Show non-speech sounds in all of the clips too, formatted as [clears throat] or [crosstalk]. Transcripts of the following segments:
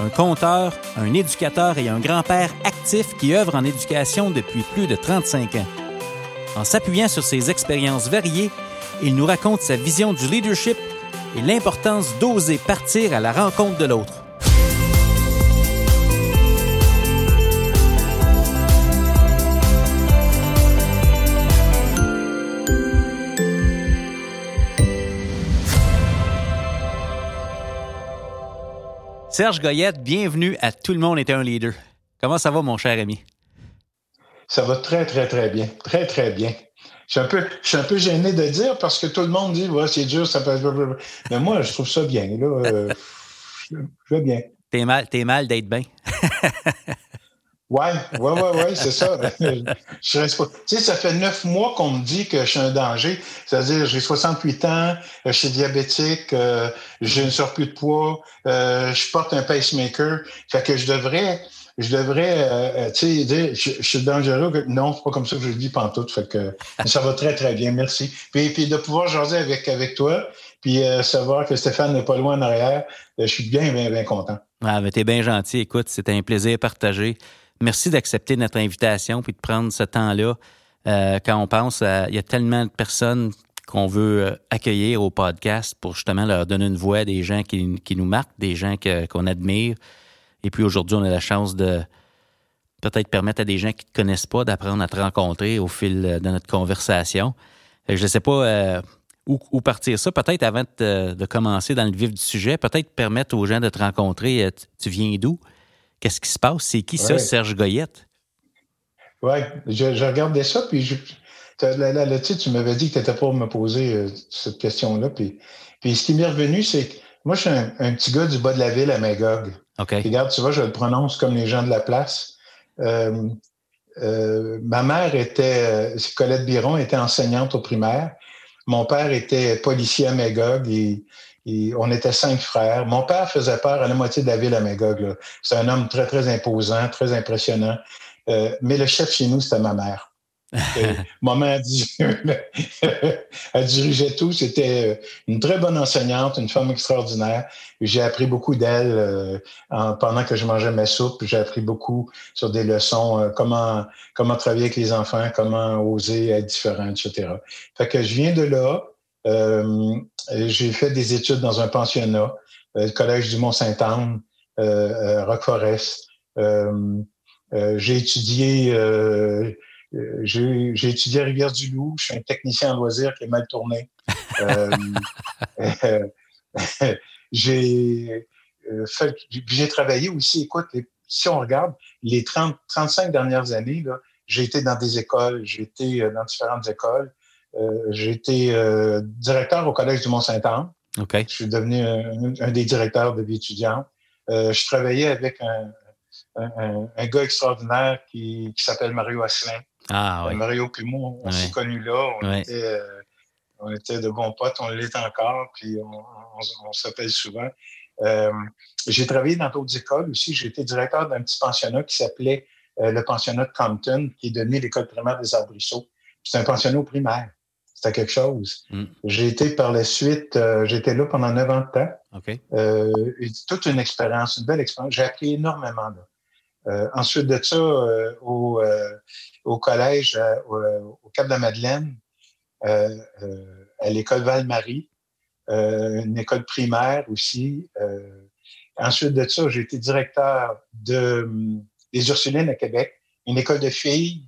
un conteur, un éducateur et un grand-père actif qui œuvre en éducation depuis plus de 35 ans. En s'appuyant sur ses expériences variées, il nous raconte sa vision du leadership et l'importance d'oser partir à la rencontre de l'autre. Serge Goyette, bienvenue à Tout le monde est un leader. Comment ça va, mon cher ami? Ça va très, très, très bien. Très, très bien. Je suis un peu, je suis un peu gêné de dire parce que tout le monde dit, ouais, c'est dur, ça être... Mais moi, je trouve ça bien. Là, euh, je, vais bien. T'es mal, t'es mal d'être bien. [laughs] Oui, oui, oui, ouais, c'est ça. [laughs] Je reste pas. Tu sais, ça fait neuf mois qu'on me dit que je suis un danger. C'est-à-dire, j'ai 68 ans, euh, je suis diabétique, euh, j'ai un surplus de poids, euh, je porte un pacemaker. Fait que je devrais, je devrais, tu sais, dire, je, suis dangereux. Non, c'est pas comme ça que je le dis pantoute. Fait que ça va très, très bien. Merci. Puis, puis de pouvoir jaser avec, avec toi, puis savoir que Stéphane n'est pas loin en arrière, je suis bien, bien, bien content. Ah, mais t'es bien gentil. Écoute, c'était un plaisir partagé. Merci d'accepter notre invitation puis de prendre ce temps-là. Euh, quand on pense, il y a tellement de personnes qu'on veut euh, accueillir au podcast pour justement leur donner une voix, des gens qui, nous marquent, des gens qu'on admire. Et puis aujourd'hui, on a la chance de peut-être permettre à des gens qui ne te connaissent pas d'apprendre à te rencontrer au fil de notre conversation. Je ne sais pas où, partir ça. Peut-être avant de, commencer dans le vif du sujet, peut-être permettre aux gens de te rencontrer. Tu viens d'où? Qu'est-ce qui se passe? C'est qui ça, Serge Goyette? Oui, je, regardais ça, puis je, là, tu m'avais dit que tu n'étais pas pour me poser euh, cette question-là. Puis, puis ce qui m'est revenu, c'est que moi, je suis un, petit gars du bas de la ville à Magog. OK. regarde, tu vois, je le prononce comme les gens de la place. Euh, euh, ma mère était, Colette Biron, était enseignante au primaire. Mon père était policier à Magog et on était cinq frères. Mon père faisait peur à la moitié de la ville à Magog. C'est un homme très, très imposant, très impressionnant. Euh, mais le chef chez nous, c'était ma mère. [laughs] maman [laughs] a, dirigeait tout. C'était euh, une très bonne enseignante, une femme extraordinaire. J'ai appris beaucoup d'elle euh, pendant que je mangeais ma soupe. J'ai appris beaucoup sur des leçons, comment, comment travailler avec les enfants, comment oser être différent, etc. Fait que je viens de là. Euh, j'ai fait des études dans un pensionnat, euh, le Collège du Mont-Saint-Anne, euh, Rock Forest. j'ai étudié j'ai étudié à Rivière-du-Loup. Je suis un technicien en loisirs qui est mal tourné. [laughs] j'ai j'ai travaillé aussi. Écoute, si on regarde les 30, 35 dernières années, j'ai été dans des écoles, j'ai été dans différentes écoles. Euh, j'ai été euh, directeur au Collège du Mont-Saint-Anne. Je suis devenu un, des directeurs de vie étudiante. Euh, je travaillais avec un, un, gars extraordinaire qui, qui s'appelle Mario Asselin. Ah, oui. Mario puis moi, on s'est connus là. On, était, on, était, de bons potes, on l'est encore, puis on, s'appelle souvent. j'ai travaillé dans d'autres écoles aussi. J'ai été directeur d'un petit pensionnat qui s'appelait le pensionnat de Compton, qui est devenu l'école primaire des Arbrisseaux. C'est un pensionnat au primaire. C'était quelque chose. Mm. J'ai été par la suite, euh, j'étais là pendant neuf ans de temps. OK. Euh, toute une expérience, une belle expérience. J'ai appris énormément là. Euh, ensuite de ça, au, au, collège, au Cap de la Madeleine, à l'école Val-Marie, une école primaire aussi. ensuite de ça, j'ai été directeur de, des Ursulines à Québec, une école de filles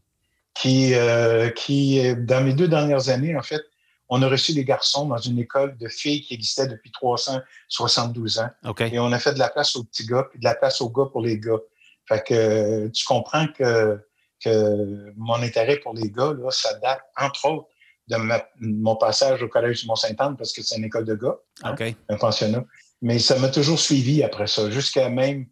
qui, euh, qui, dans mes deux dernières années, en fait, on a reçu des garçons dans une école de filles qui existait depuis 372 ans. Et on a fait de la place aux petits gars, puis de la place aux gars pour les gars. Fait que tu comprends que, que mon intérêt pour les gars, là, ça date, entre autres, de mon passage au Collège du Mont-Saint-Anne, parce que c'est une école de gars, hein, un pensionnat. Mais ça m'a toujours suivi après ça, jusqu'à même,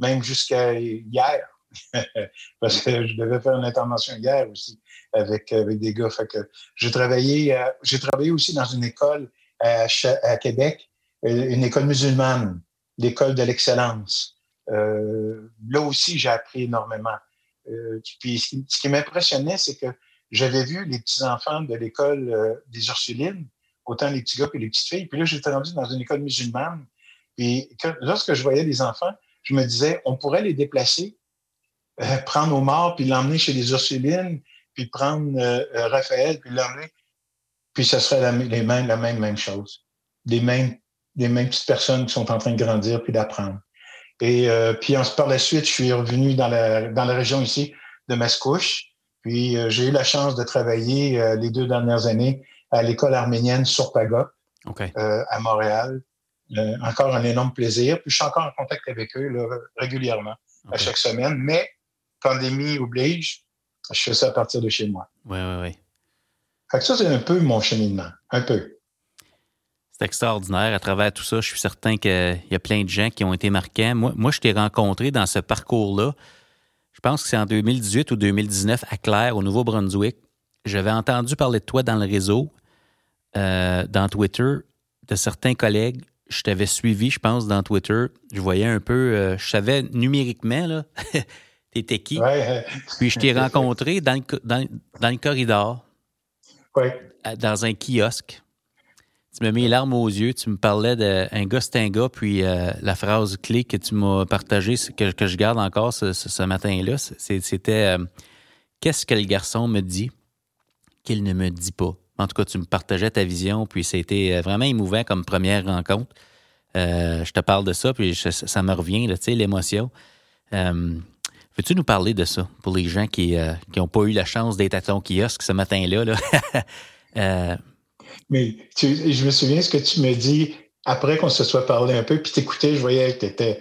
même jusqu'à hier. [laughs] parce que je devais faire une intervention hier aussi avec, avec des gars. Fait que j'ai travaillé, euh, j'ai travaillé aussi dans une école à, Québec, euh, une école musulmane, l'école de l'excellence. Euh, là aussi, j'ai appris énormément. Euh, puis ce qui, qui m'impressionnait, c'est que j'avais vu les petits-enfants de l'école euh, des Ursulines, autant les petits gars que les petites filles. Puis là, j'étais rendu dans une école musulmane. Puis lorsque je voyais les enfants, je me disais, on pourrait les déplacer, euh, prendre Omar, puis l'emmener chez les Ursulines, puis prendre euh, Raphaël, puis l'emmener. Puis ce serait la, les mêmes, la même, même chose. Des mêmes, des mêmes petites personnes qui sont en train de grandir puis d'apprendre. Et euh, puis par la suite, je suis revenu dans la, dans la région ici de Mascouche. Puis euh, j'ai eu la chance de travailler euh, les deux dernières années à l'école arménienne sur Paga euh, à Montréal. encore un énorme plaisir. Puis je suis encore en contact avec eux là, régulièrement, à chaque semaine. Mais pandémie oblige, je fais ça à partir de chez moi. Oui, oui, oui. Fait que ça, c'est un peu mon cheminement. Un peu. C'est extraordinaire. À travers tout ça, je suis certain qu'il y a plein de gens qui ont été marquants. Moi, moi je t'ai rencontré dans ce parcours-là. Je pense que c'est en 2018 ou 2019 à Claire, au Nouveau-Brunswick. J'avais entendu parler de toi dans le réseau, euh, dans Twitter, de certains collègues. Je t'avais suivi, je pense, dans Twitter. Je voyais un peu, euh, je savais numériquement, là, [laughs] t'étais qui? Ouais. Puis je t'ai [laughs] rencontré dans le, dans, dans le corridor, ouais. dans un kiosque. Tu m'as mis les larmes aux yeux. Tu me parlais d'un gars, c'est un gars. Puis euh, la phrase clé que tu m'as partagée, que, que je garde encore ce, ce, matin-là, c'était euh, Qu'est-ce que le garçon me dit qu'il ne me dit pas? En tout cas, tu me partageais ta vision. Puis c'était euh, vraiment émouvant comme première rencontre. Euh, je te parle de ça, puis je, ça me revient, tu sais, l'émotion. Euh, Veux-tu nous parler de ça pour les gens qui n'ont pas eu la chance d'être à ton kiosque ce matin-là? Là? [laughs] Mais tu, je me souviens ce que tu me dis après qu'on se soit parlé un peu, puis t'écoutais, je voyais que t'étais.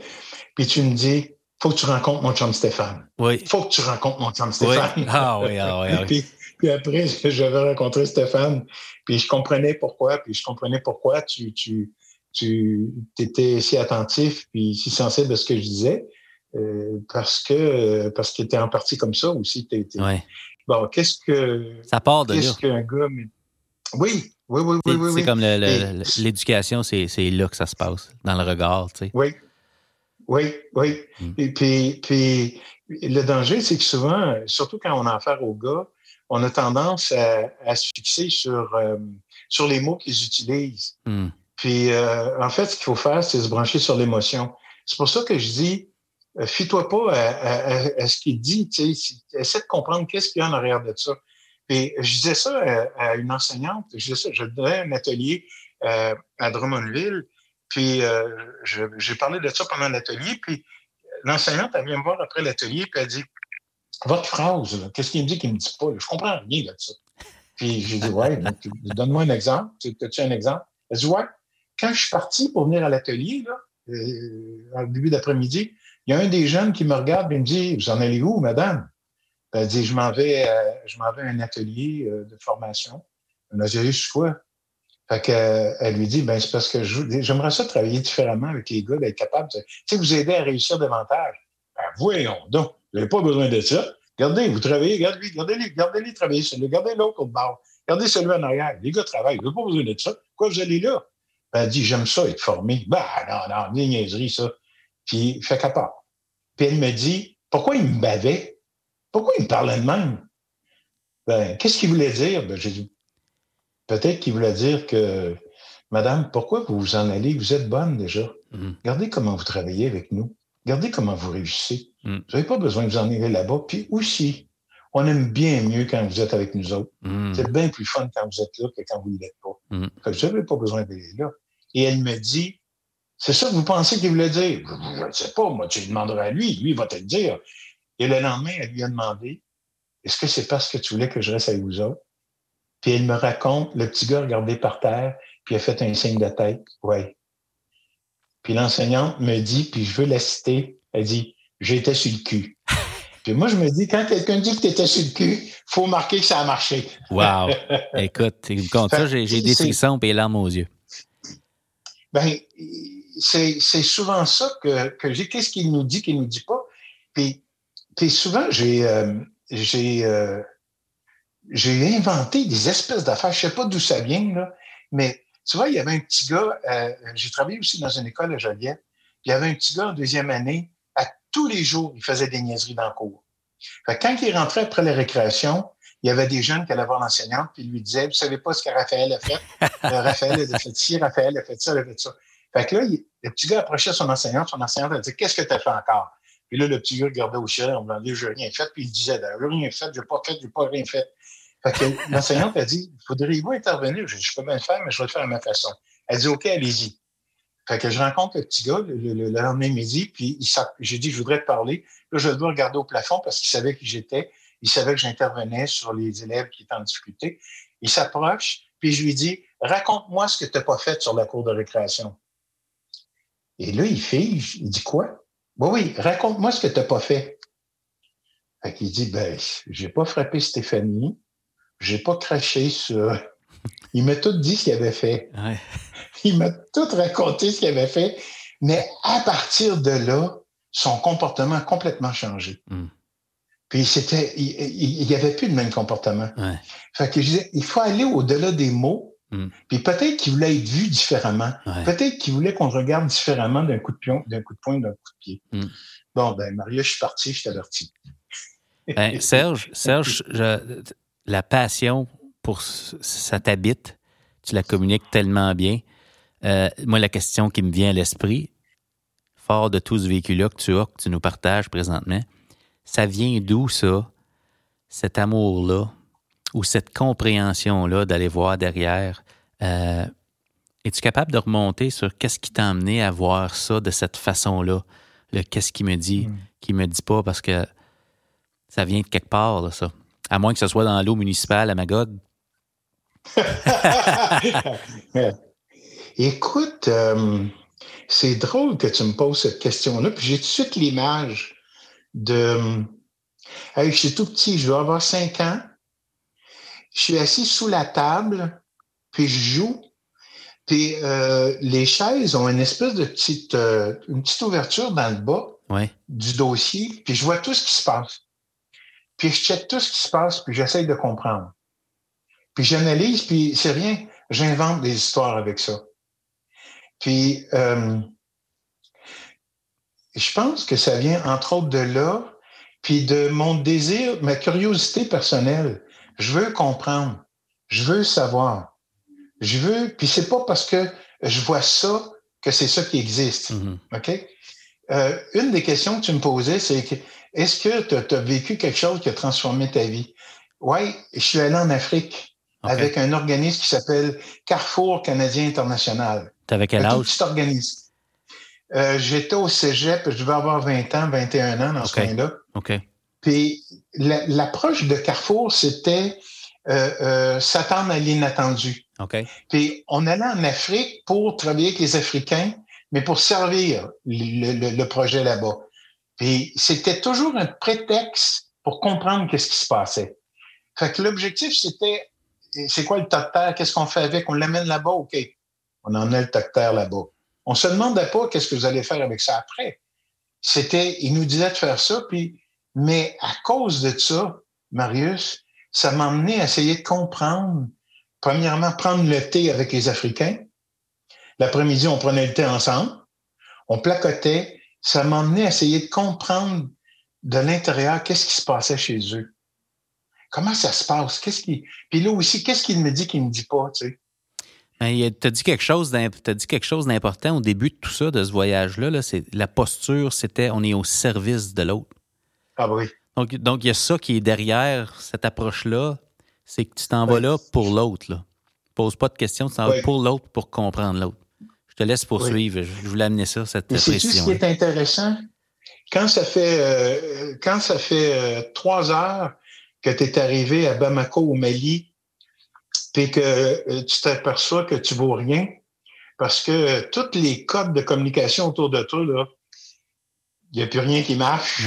Puis tu me dis, faut que tu rencontres mon chum Stéphane. Oui. Faut que tu rencontres mon chum Stéphane. Oui. Ah oui, ah oui. Ah oui. puis, puis, après, [laughs] j'avais rencontré Stéphane, puis je comprenais pourquoi, puis je comprenais pourquoi tu, tu, tu étais si attentif, puis si sensible à ce que je disais. Euh, parce que parce que tu en partie comme ça aussi. T'es, t'es... Oui. Bon, qu'est-ce que. Ça part de qu'est-ce qu'un gars. Oui, oui, oui, oui. oui c'est comme l'éducation, c'est, c'est là que ça se passe, dans le regard, tu sais. Oui, oui, oui. Mm. Et puis, puis, le danger, c'est que souvent, surtout quand on a affaire aux gars, on a tendance à, à se fixer sur, euh, sur les mots qu'ils utilisent. Mm. Puis, euh, en fait, ce qu'il faut faire, c'est se brancher sur l'émotion. C'est pour ça que je dis, fie-toi pas à, à, à ce qu'il dit, essaie de comprendre qu'est-ce qu'il y a en arrière de ça. Et je disais ça à, une enseignante, je disais ça, je donnais un atelier euh, à Drummondville, puis euh, j'ai parlé de ça pendant l'atelier, puis l'enseignante, elle vient me voir après l'atelier, puis elle dit Votre phrase, qu'est-ce qu'il me dit qu'il ne me dit pas? Je comprends rien de ça. Puis j'ai dit Ouais, donne-moi un exemple. As-tu un exemple? Elle dit Ouais, quand je suis parti pour venir à l'atelier, là, euh, au début d'après-midi, il y a un des jeunes qui me regarde et me dit Vous en allez où, madame? Elle dit, je m'en vais, euh, je vais à un atelier euh, de formation. Un atelier sur quoi? Fait que, euh, elle lui dit, ben, c'est parce que j'aimerais ça travailler différemment avec les gars, d'être capable de, vous aider à réussir davantage. Ben, voyons donc, vous n'avez pas besoin de ça. Regardez, vous travaillez, regardez-les, gardez-les, gardez-les travailler celui Regardez l'autre au bord. Regardez celui en arrière. Les gars travaillent, vous n'avez pas besoin de ça. Pourquoi vous allez là? Ben, elle dit, j'aime ça, être formé. Ben, non, non, des niaiseries, ça. Puis, fait qu'à part. Puis elle me dit, pourquoi il me bavait? Pourquoi il me parlait de même? Ben, qu'est-ce qu'il voulait dire? Ben, j'ai dit, peut-être qu'il voulait dire que, Madame, pourquoi vous vous en allez? Vous êtes bonne déjà. Mm. Regardez comment vous travaillez avec nous. Regardez comment vous réussissez. Mm. Vous n'avez pas besoin de vous en aller là-bas. Puis aussi, on aime bien mieux quand vous êtes avec nous autres. Mm. C'est bien plus fun quand vous êtes là que quand vous ne l'êtes pas. Vous n'avez pas besoin d'aller là. Et elle me dit, c'est ça que vous pensez qu'il voulait dire? Je ne sais pas, moi, tu lui demanderas à lui. Lui, il va te le dire. Et le lendemain, elle lui a demandé Est-ce que c'est parce que tu voulais que je reste avec vous autres? Puis elle me raconte, le petit gars regardé par terre, puis a fait un signe de tête. Oui. Puis l'enseignante me dit, puis je veux la citer, elle dit J'étais sur le cul. [laughs] Puis moi, je me dis, quand quelqu'un dit que tu étais sur le cul, faut marquer que ça a marché. Wow! [laughs] Écoute, comme ça, j'ai des frissons et larmes aux yeux. Ben, c'est souvent ça que, que j'ai. Qu'est-ce qu'il nous dit qu'il nous dit pas? Puis puis souvent, j'ai j'ai j'ai inventé des espèces d'affaires. Je sais pas d'où ça vient, là, mais tu vois, il y avait un petit gars, j'ai travaillé aussi dans une école à Joliette, il y avait un petit gars en deuxième année, à tous les jours, il faisait des niaiseries dans le cours. Quand il rentrait après la récréation, il y avait des jeunes qui allaient voir l'enseignante, puis lui disaient, vous savez pas ce que Raphaël a fait? Euh, Raphaël a fait ci, Raphaël a fait ça, il a fait ça. Fait que là, le petit gars approchait son enseignante, son enseignante a dit, qu'est-ce que tu as fait encore? Puis là, le petit gars regardait au ciel en me disant, j'ai rien fait, puis il disait, j'ai rien fait, j'ai pas fait, j'ai pas rien fait. Fait que [laughs] l'enseignante a dit, faudrait-vous intervenir? Je, je peux bien le faire, mais je vais le faire à ma façon. Elle dit, OK, allez-y. Fait que je rencontre le petit gars le, lendemain midi, puis j'ai dit, je voudrais te parler. Là, je dois regarder au plafond parce qu'il savait qui j'étais. Il savait que j'intervenais sur les élèves qui étaient en difficulté. Il s'approche, puis je lui dis, raconte-moi ce que tu n'as pas fait sur la cour de récréation. Et là, il fait, il dit quoi? Oui, oui, raconte-moi ce que tu n'as pas fait. Fait qu'il dit, ben, j'ai pas frappé Stéphanie, j'ai pas craché sur. Il m'a tout dit ce qu'il avait fait. Il m'a tout raconté ce qu'il avait fait. Mais à partir de là, son comportement a complètement changé. Hmm. Puis c'était, il n'y avait plus le même comportement. Fait que je disais, il faut aller au-delà des mots. Hmm. Puis peut-être qu'il voulait être vu différemment. Peut-être qu'il voulait qu'on regarde différemment d'un coup de pion, d'un coup de poing, d'un coup de pied. Hmm. Bon, ben Maria, je suis parti, je t'avertis. [laughs] Ben, Serge, Serge, la passion pour ça t'habite, tu la communiques tellement bien. Euh, moi, la question qui me vient à l'esprit, fort de tout ce véhicule-là que tu as, que tu nous partages présentement, ça vient d'où ça, cet amour-là, ou cette compréhension-là d'aller voir derrière? Euh, es-tu capable de remonter sur qu'est-ce qui t'a amené à voir ça de cette façon-là? Le qu'est-ce qui me dit, mm. qui me dit pas, parce que ça vient de quelque part, ça. À moins que ce soit dans l'eau municipale à Magog. [laughs] Écoute, euh, c'est drôle que tu me poses cette question-là, puis j'ai tout de suite l'image de... je suis tout petit, je dois avoir cinq ans. Je suis assis sous la table, puis je joue. Puis euh, les chaises ont une espèce de petite, euh, une petite ouverture dans le bas du dossier, puis je vois tout ce qui se passe. Puis je check tout ce qui se passe, puis j'essaye de comprendre. Puis j'analyse, puis c'est rien, j'invente des histoires avec ça. Puis euh, je pense que ça vient entre autres de là, puis de mon désir, ma curiosité personnelle. Je veux comprendre, je veux savoir, je veux, puis c'est pas parce que je vois ça que c'est ça qui existe. Mm-hmm. OK? Euh, une des questions que tu me posais, c'est que est-ce que tu as, vécu quelque chose qui a transformé ta vie? Oui, je suis allé en Afrique avec un organisme qui s'appelle Carrefour Canadien International. Tu avais quel âge? Petit organisme. Euh, j'étais au cégep, je devais avoir 20 ans, 21 ans dans ce coin-là. OK. Puis l'approche de Carrefour, c'était euh, euh, s'attendre à l'inattendu. OK. Puis on allait en Afrique pour travailler avec les Africains, mais pour servir le, projet là-bas. Puis c'était toujours un prétexte pour comprendre qu'est-ce qui se passait. Fait que l'objectif, c'était, c'est quoi le tas de terre? Qu'est-ce qu'on fait avec? On l'amène là-bas? OK. On en a le tas de terre là-bas. On se demandait pas qu'est-ce que vous allez faire avec ça après. C'était, il nous disait de faire ça, puis, mais à cause de ça, Marius, ça m'a amené à essayer de comprendre, premièrement, prendre le thé avec les Africains. L'après-midi, on prenait le thé ensemble, on placotait. Ça m'a amené à essayer de comprendre de l'intérieur qu'est-ce qui se passait chez eux. Comment ça se passe? Qu'est-ce qui. Puis là aussi, qu'est-ce qu'il me dit qu'il ne me dit pas, tu sais? Ben, tu as dit quelque chose d'important au début de tout ça, de ce voyage-là. Là, la posture, c'était on est au service de l'autre. Ah oui. Donc, donc, il y a ça qui est derrière cette approche-là, c'est que tu t'en vas là pour l'autre. Là. Pose pas de questions, tu t'en vas pour l'autre pour comprendre l'autre. Je te laisse poursuivre. Je voulais amener ça, cette précision. ce qui est intéressant? Quand ça fait, euh, quand ça fait euh, trois heures que tu es arrivé à Bamako, au Mali, puis que euh, tu t'aperçois que tu vaux rien parce que tous les codes de communication autour de toi, là, il n'y a plus rien qui marche.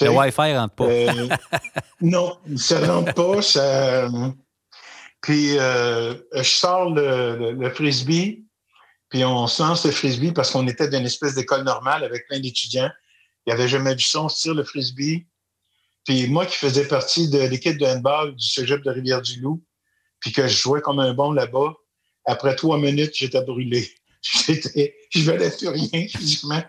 Le Wi-Fi ne rentre pas. Euh, [laughs] non, ça ne rentre pas. Ça... Puis je sors le, frisbee, puis on se lance le frisbee parce qu'on était d'une espèce d'école normale avec plein d'étudiants. Il n'y avait jamais vu ça. On se tire le frisbee. Puis moi qui faisais partie de l'équipe de handball du cégep de Rivière-du-Loup, puis que je jouais comme un bon là-bas, après trois minutes, j'étais brûlé. [laughs] J'étais, je valais plus rien physiquement.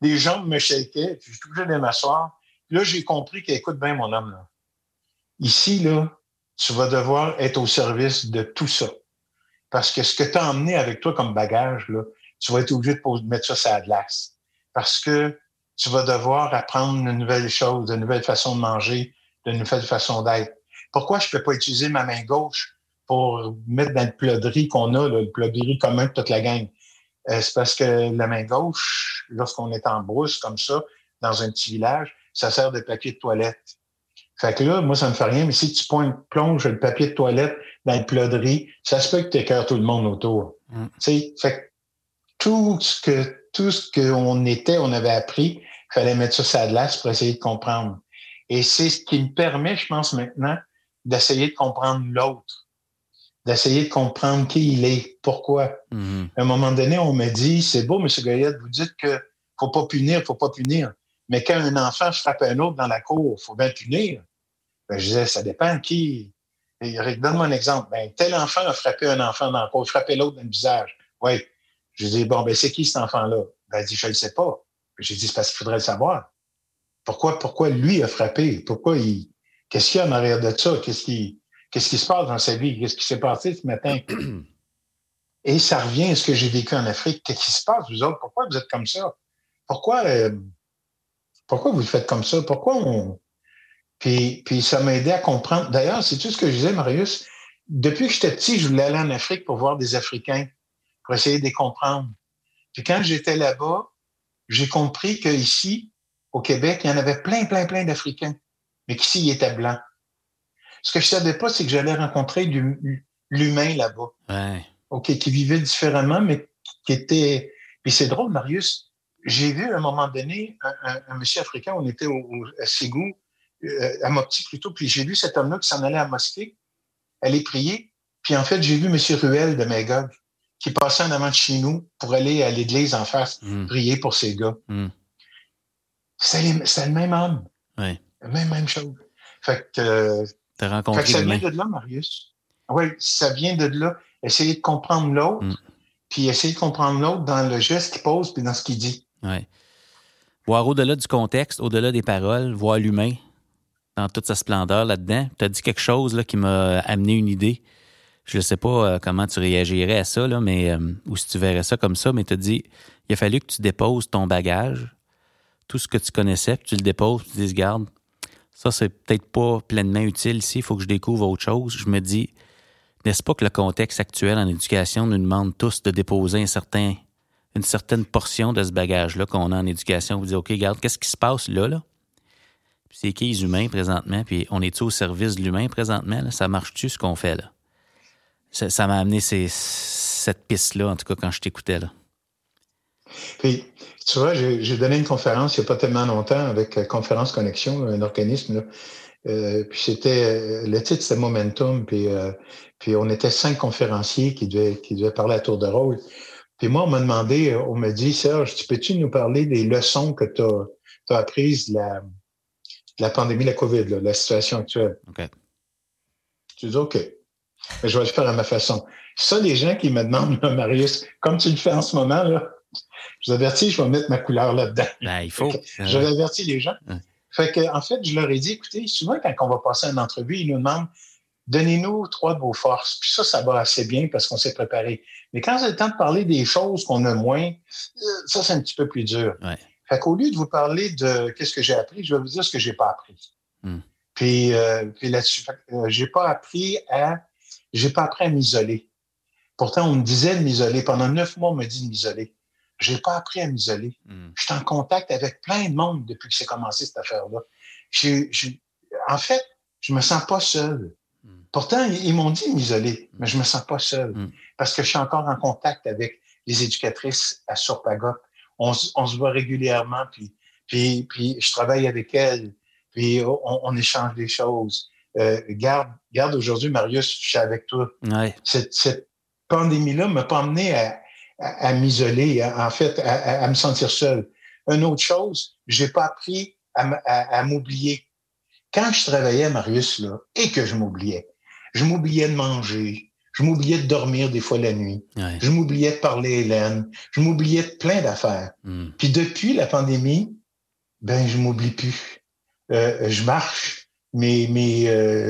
Les jambes me shakaient, puis je touchais de m'asseoir. Là, j'ai compris qu'écoute bien, mon homme, là. Ici, là, tu vas devoir être au service de tout ça. Parce que ce que tu as emmené avec toi comme bagage, là, tu vas être obligé de mettre ça sur la glace. Parce que tu vas devoir apprendre une nouvelle chose, de nouvelles façons de manger, de nouvelles façons d'être. Pourquoi je ne peux pas utiliser ma main gauche pour mettre dans le plat de riz qu'on a, le plat de riz commun de toute la gang? Euh, c'est parce que la main gauche, lorsqu'on est en brousse comme ça, dans un petit village, ça sert de papier de toilette. Fait que là, moi, ça me fait rien, mais si tu plonges le papier de toilette dans le plat de riz, ça se peut que tu écœures tout le monde autour. Mm. Fait que tout ce que tout ce qu'on était, on avait appris, il fallait mettre ça sur la glace pour essayer de comprendre. Et c'est ce qui me permet, je pense maintenant, d'essayer de comprendre l'autre, d'essayer de comprendre qui il est, pourquoi. Mm-hmm. À un moment donné, on me dit, c'est beau, M. Goyette, vous dites que faut pas punir, faut pas punir. Mais quand un enfant frappe un autre dans la cour, faut bien punir. Ben, je disais, ça dépend qui. Donne-moi un exemple. Ben, tel enfant a frappé un enfant dans la cour, frappé l'autre dans le visage. Oui. Je dis, bon, ben, c'est qui cet enfant-là? Ben, elle dit, je ne le sais pas. J'ai dit, c'est parce qu'il faudrait le savoir. Pourquoi, pourquoi lui a frappé? Pourquoi il. Qu'est-ce qu'il y a en arrière de ça? Qu'est-ce qui, qu'est-ce qui se passe dans sa vie? Qu'est-ce qui s'est passé ce matin? [clears throat] Et ça revient à ce que j'ai vécu en Afrique. Qu'est-ce qui se passe, vous autres? Pourquoi vous êtes comme ça? Pourquoi, euh, pourquoi vous faites comme ça? Pourquoi on. Puis, puis ça m'a aidé à comprendre. D'ailleurs, c'est tout ce que je disais, Marius? Depuis que j'étais petit, je voulais aller en Afrique pour voir des Africains, pour essayer de les comprendre. Puis quand j'étais là-bas, j'ai compris qu'ici, au Québec, il y en avait plein, plein, plein d'Africains, mais qu'ici, ils étaient blancs. Ce que je savais pas, c'est que j'allais rencontrer l'humain là-bas. Ouais. OK, qui vivait différemment, mais qui était. Puis c'est drôle, Marius. J'ai vu à un moment donné un, monsieur africain, on était au, à Ségou, euh, à Mopti plutôt, puis j'ai vu cet homme-là qui s'en allait à la mosquée, aller prier. Puis en fait, j'ai vu monsieur Ruel de Magog qui passait en avant de chez nous pour aller à l'église en face, hmm. prier pour ces gars. Mm. C'est le même homme. Oui. Même, même chose. Fait que. T'as rencontré fait que ça vient de là, Marius. Oui, ça vient de là. Essayer de comprendre l'autre, hmm. puis essayer de comprendre l'autre dans le geste qu'il pose puis dans ce qu'il dit. Oui. Voir au-delà du contexte, au-delà des paroles, voir l'humain dans toute sa splendeur là-dedans. Tu as dit quelque chose là, qui m'a amené une idée. Je ne sais pas euh, comment tu réagirais à ça, là, mais, euh, ou si tu verrais ça comme ça, mais tu as dit il a fallu que tu déposes ton bagage, tout ce que tu connaissais, que tu le déposes, tu dises garde, ça, c'est peut-être pas pleinement utile ici, il faut que je découvre autre chose. Je me dis, n'est-ce pas que le contexte actuel en éducation nous demande tous de déposer un certain, une certaine portion de ce bagage-là qu'on a en éducation? Vous dites, OK, regarde, qu'est-ce qui se passe là, là? c'est qui les humains présentement? Puis on est au service de l'humain présentement? Ça marche-tu ce qu'on fait là? Ça m'a amené cette piste-là, en tout cas, quand je t'écoutais là. Puis, tu vois, j'ai donné une conférence il n'y a pas tellement longtemps avec euh, Conférence Connexion, un organisme. Euh, puis c'était euh, le titre c'était Momentum. Puis, on était cinq conférenciers qui devaient parler à tour de rôle. Puis moi, on m'a demandé, on m'a dit, Serge, tu peux-tu nous parler des leçons que tu as, apprises de la, la pandémie, la COVID, la situation actuelle? OK. Tu dis OK. Mais je vais le faire à ma façon. Ça, les gens qui me demandent, Marius, comme tu le fais en ce moment, là, je vous avertis, je vais mettre ma couleur là-dedans. Ben, il faut. je vais avertir les gens. Fait que, en fait, je leur ai dit, écoutez, souvent, quand on va passer une entrevue, ils nous demandent, donnez-nous trois de vos forces. Puis ça, ça va assez bien parce qu'on s'est préparé. Mais quand c'est le temps de parler des choses qu'on a moins, ça, c'est un petit peu plus dur. Fait qu'au lieu de vous parler de qu'est-ce que j'ai appris, je vais vous dire ce que j'ai pas appris. Hmm. Puis, euh, puis là-dessus, euh, j'ai pas appris à, j'ai pas appris à m'isoler. Pourtant, on me disait de m'isoler. Pendant neuf mois, on me dit de m'isoler. J'ai pas appris à m'isoler. Hmm. Je suis en contact avec plein de monde depuis que c'est commencé cette affaire-là. en fait, je me sens pas seul. Pourtant, ils, m'ont dit m'isoler, mais je me sens pas seul parce que je suis encore en contact avec les éducatrices à Surpagot on, se voit régulièrement, puis, puis, puis je travaille avec elle, puis on, échange des choses. Euh, garde, garde aujourd'hui, Marius, je suis avec toi. Cette, pandémie-là ne m'a pas amené à, m'isoler, en fait, à, me sentir seul. Une autre chose, j'ai pas appris à, m'oublier. quand je travaillais, Marius, là, et que je m'oubliais, je m'oubliais de manger, je m'oubliais de dormir des fois la nuit, je m'oubliais de parler à Hélène, je m'oubliais de plein d'affaires. Hmm. Puis depuis la pandémie, ben, je m'oublie plus. Euh, je marche mes, mes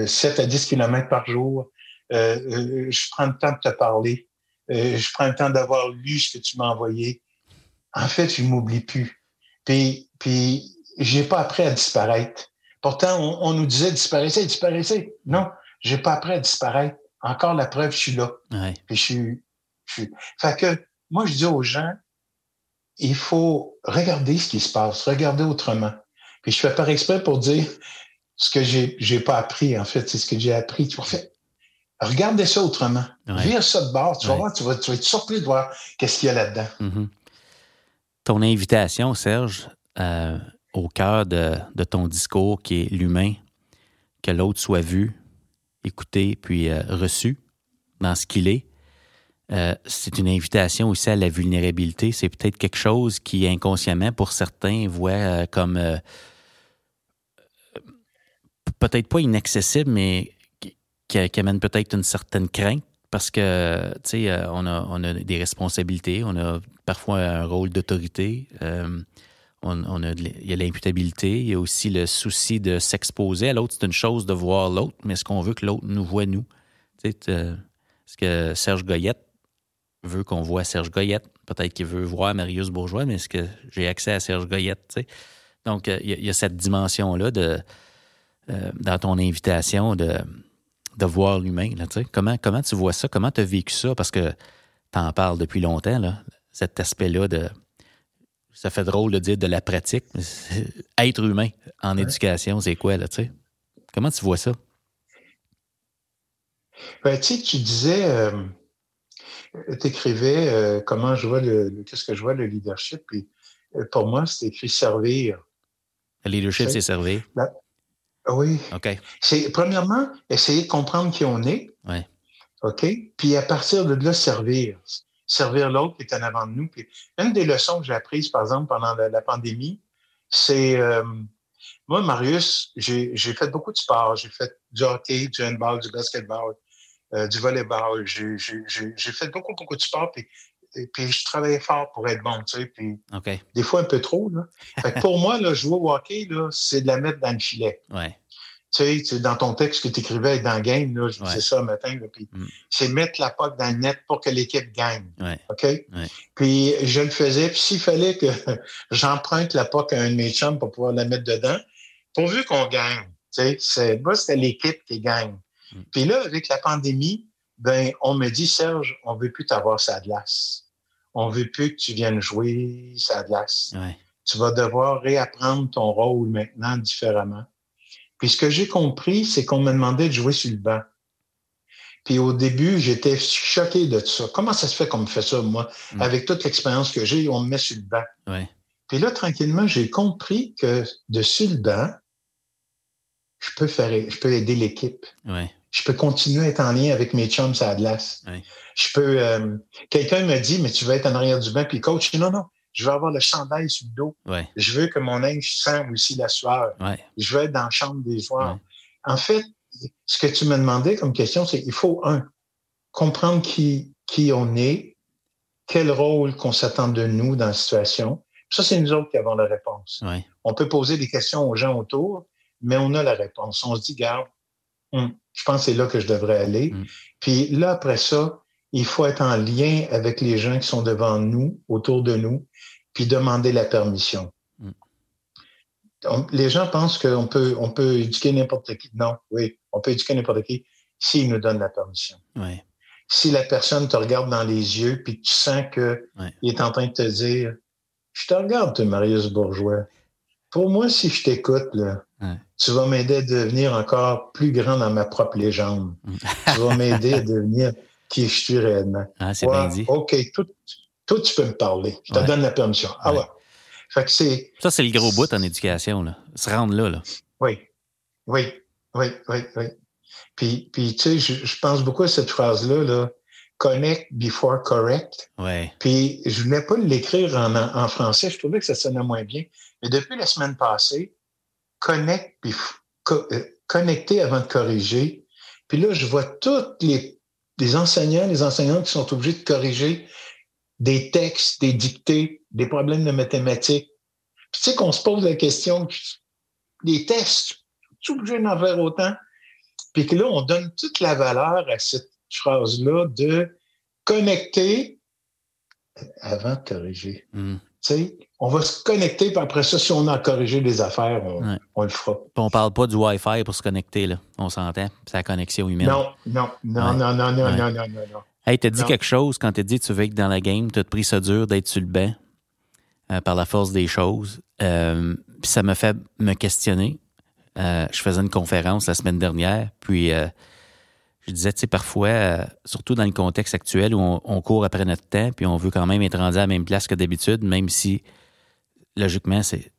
7 euh, à 10 kilomètres par jour. Euh, je prends le temps de te parler. je prends le temps d'avoir lu ce que tu m'as envoyé. En fait, je m'oublie plus. Puis, puis j'ai pas appris à disparaître. Pourtant, on, nous disait disparaissez, disparaissez. Non, j'ai pas appris à disparaître. Encore la preuve, je suis là. Puis je suis, je suis. Fait que moi, je dis aux gens, il faut regarder ce qui se passe, regarder autrement. Puis je fais par exprès pour dire ce que j'ai, j'ai pas appris, en fait, c'est ce que j'ai appris. Tu vois, fait, regardez ça autrement. Ouais. ça de bord, tu vas voir, tu vas, tu vas, être surpris de voir qu'est-ce qu'il y a là-dedans. Mm-hmm. Ton invitation, Serge, euh, au cœur de, ton discours qui est l'humain, que l'autre soit vu, écouté, puis euh, reçu dans ce qu'il est. Euh, c'est une invitation aussi à la vulnérabilité. C'est peut-être quelque chose qui, inconsciemment, pour certains, voient euh, comme peut-être pas inaccessible, mais qui, amène peut-être une certaine crainte parce que, tu sais, on a, on a des responsabilités, on a parfois un rôle d'autorité on, a il y a l'imputabilité, il y a aussi le souci de s'exposer à l'autre. C'est une chose de voir l'autre, mais est-ce qu'on veut que l'autre nous voit nous? Est-ce que Serge Goyette veut qu'on voit Serge Goyette? Peut-être qu'il veut voir Marius Bourgeois, mais est-ce que j'ai accès à Serge Goyette? Donc, euh, il y, a cette dimension-là de euh, dans ton invitation de, de voir l'humain. Comment, comment tu vois ça? Comment tu as vécu ça? Parce que tu en parles depuis longtemps, là, cet aspect-là de ça fait drôle de dire de la pratique. Être humain en éducation, c'est quoi, là, tu sais? Comment tu vois ça? Ben, tu sais, tu disais, euh, tu écrivais euh, comment je vois le, qu'est-ce que je vois le leadership, puis euh, pour moi, c'est écrit servir. Le leadership, c'est servir. Oui. OK. C'est, premièrement, essayer de comprendre qui on est. Oui. OK? Puis à partir de là, servir servir l'autre qui est en avant de nous. Puis une des leçons que j'ai apprises, par exemple, pendant la, pandémie, c'est euh, moi, Marius, j'ai fait beaucoup de sport. J'ai fait du hockey, du handball, du basketball, euh, du volleyball. J'ai fait beaucoup, beaucoup de sport. Puis, puis je travaillais fort pour être bon, tu sais. Puis des fois un peu trop. Là. Fait pour moi, là, jouer au hockey, c'est de la mettre dans le filet. Ouais tu sais, dans ton texte que tu écrivais dans le game, là, je disais ça le matin, puis mm. c'est mettre la POC dans le net pour que l'équipe gagne. OK? Puis je le faisais, puis s'il fallait que [laughs] j'emprunte la POC à un de mes chums pour pouvoir la mettre dedans, pourvu qu'on gagne. Tu sais, moi, c'était l'équipe qui gagne. Mm. Puis là, avec la pandémie, ben, on me dit, Serge, on veut plus t'avoir sa glace. On veut plus que tu viennes jouer sa glace. Tu vas devoir réapprendre ton rôle maintenant différemment. Puis ce que j'ai compris, c'est qu'on me demandait de jouer sur le banc. Puis au début, j'étais choqué de ça. Comment ça se fait qu'on me fait ça, moi? Mm. Avec toute l'expérience que j'ai, on me met sur le banc. Puis là, tranquillement, j'ai compris que de sur le banc, je peux faire, je peux aider l'équipe. Je peux continuer à être en lien avec mes chums à glace. Je peux. Euh, quelqu'un me dit, mais tu vas être en arrière du banc, puis coach, non, non, je veux avoir le chandail sur le dos. Je veux que mon linge sente aussi la sueur. Je veux être dans la chambre des joueurs. En fait, ce que tu me demandais comme question, c'est il faut, un, comprendre qui, qui on est, quel rôle qu'on s'attend de nous dans la situation. Ça, c'est nous autres qui avons la réponse. On peut poser des questions aux gens autour, mais on a la réponse. On se dit, garde, hum, je pense que c'est là que je devrais aller. Mm. Puis là, après ça, il faut être en lien avec les gens qui sont devant nous, autour de nous, puis demander la permission. Mm. les gens pensent qu'on peut, on peut éduquer n'importe qui. Non, oui, on peut éduquer n'importe qui s'il nous donne la permission. Si la personne te regarde dans les yeux puis tu sens qu'il est en train de te dire Je te regarde, toi, Marius Bourgeois. Pour moi, si je t'écoute, tu vas m'aider à devenir encore plus grand dans ma propre légende. Mm. tu vas m'aider à devenir qui je suis réellement. [laughs] Ah, c'est bien dit. OK, tout, toi, tu peux me parler. Je te donne la permission. Ah ouais. Fait que c'est. Ça, c'est le gros bout en éducation, là. Se rendre là, là. Oui. Oui. Oui, oui, oui. Puis, puis tu sais, je, pense beaucoup à cette phrase-là, là. Connect before correct. Ouais. Puis, je voulais pas l'écrire en, en, français. Je trouvais que ça sonnait moins bien. Mais depuis la semaine passée, connect connecter avant de corriger. Puis là, je vois tous les, les enseignants, les enseignantes qui sont obligés de corriger des textes, des dictées, des problèmes de mathématiques. Puis tu sais qu'on se pose la question, des tests, tu es obligé d'en faire autant? Puis que là, on donne toute la valeur à cette phrase-là de connecter avant de corriger. Mm. On va se connecter, puis après ça, si on a corrigé des affaires, on, le fera. Puis on parle pas du Wi-Fi pour se connecter, là. On s'entend. C'est la connexion humaine. Non, non, non, non, non, non, non, non, non, non. Hey, t'as dit quelque chose quand t'as dit que tu veux être dans la game, t'as pris ça dur d'être sur le banc euh, par la force des choses. Euh, puis ça m'a fait me questionner. Euh, je faisais une conférence la semaine dernière, puis je disais, tu sais, parfois, surtout dans le contexte actuel où on, on, court après notre temps, puis on veut quand même être rendu à la même place que d'habitude, même si logiquement, c'est,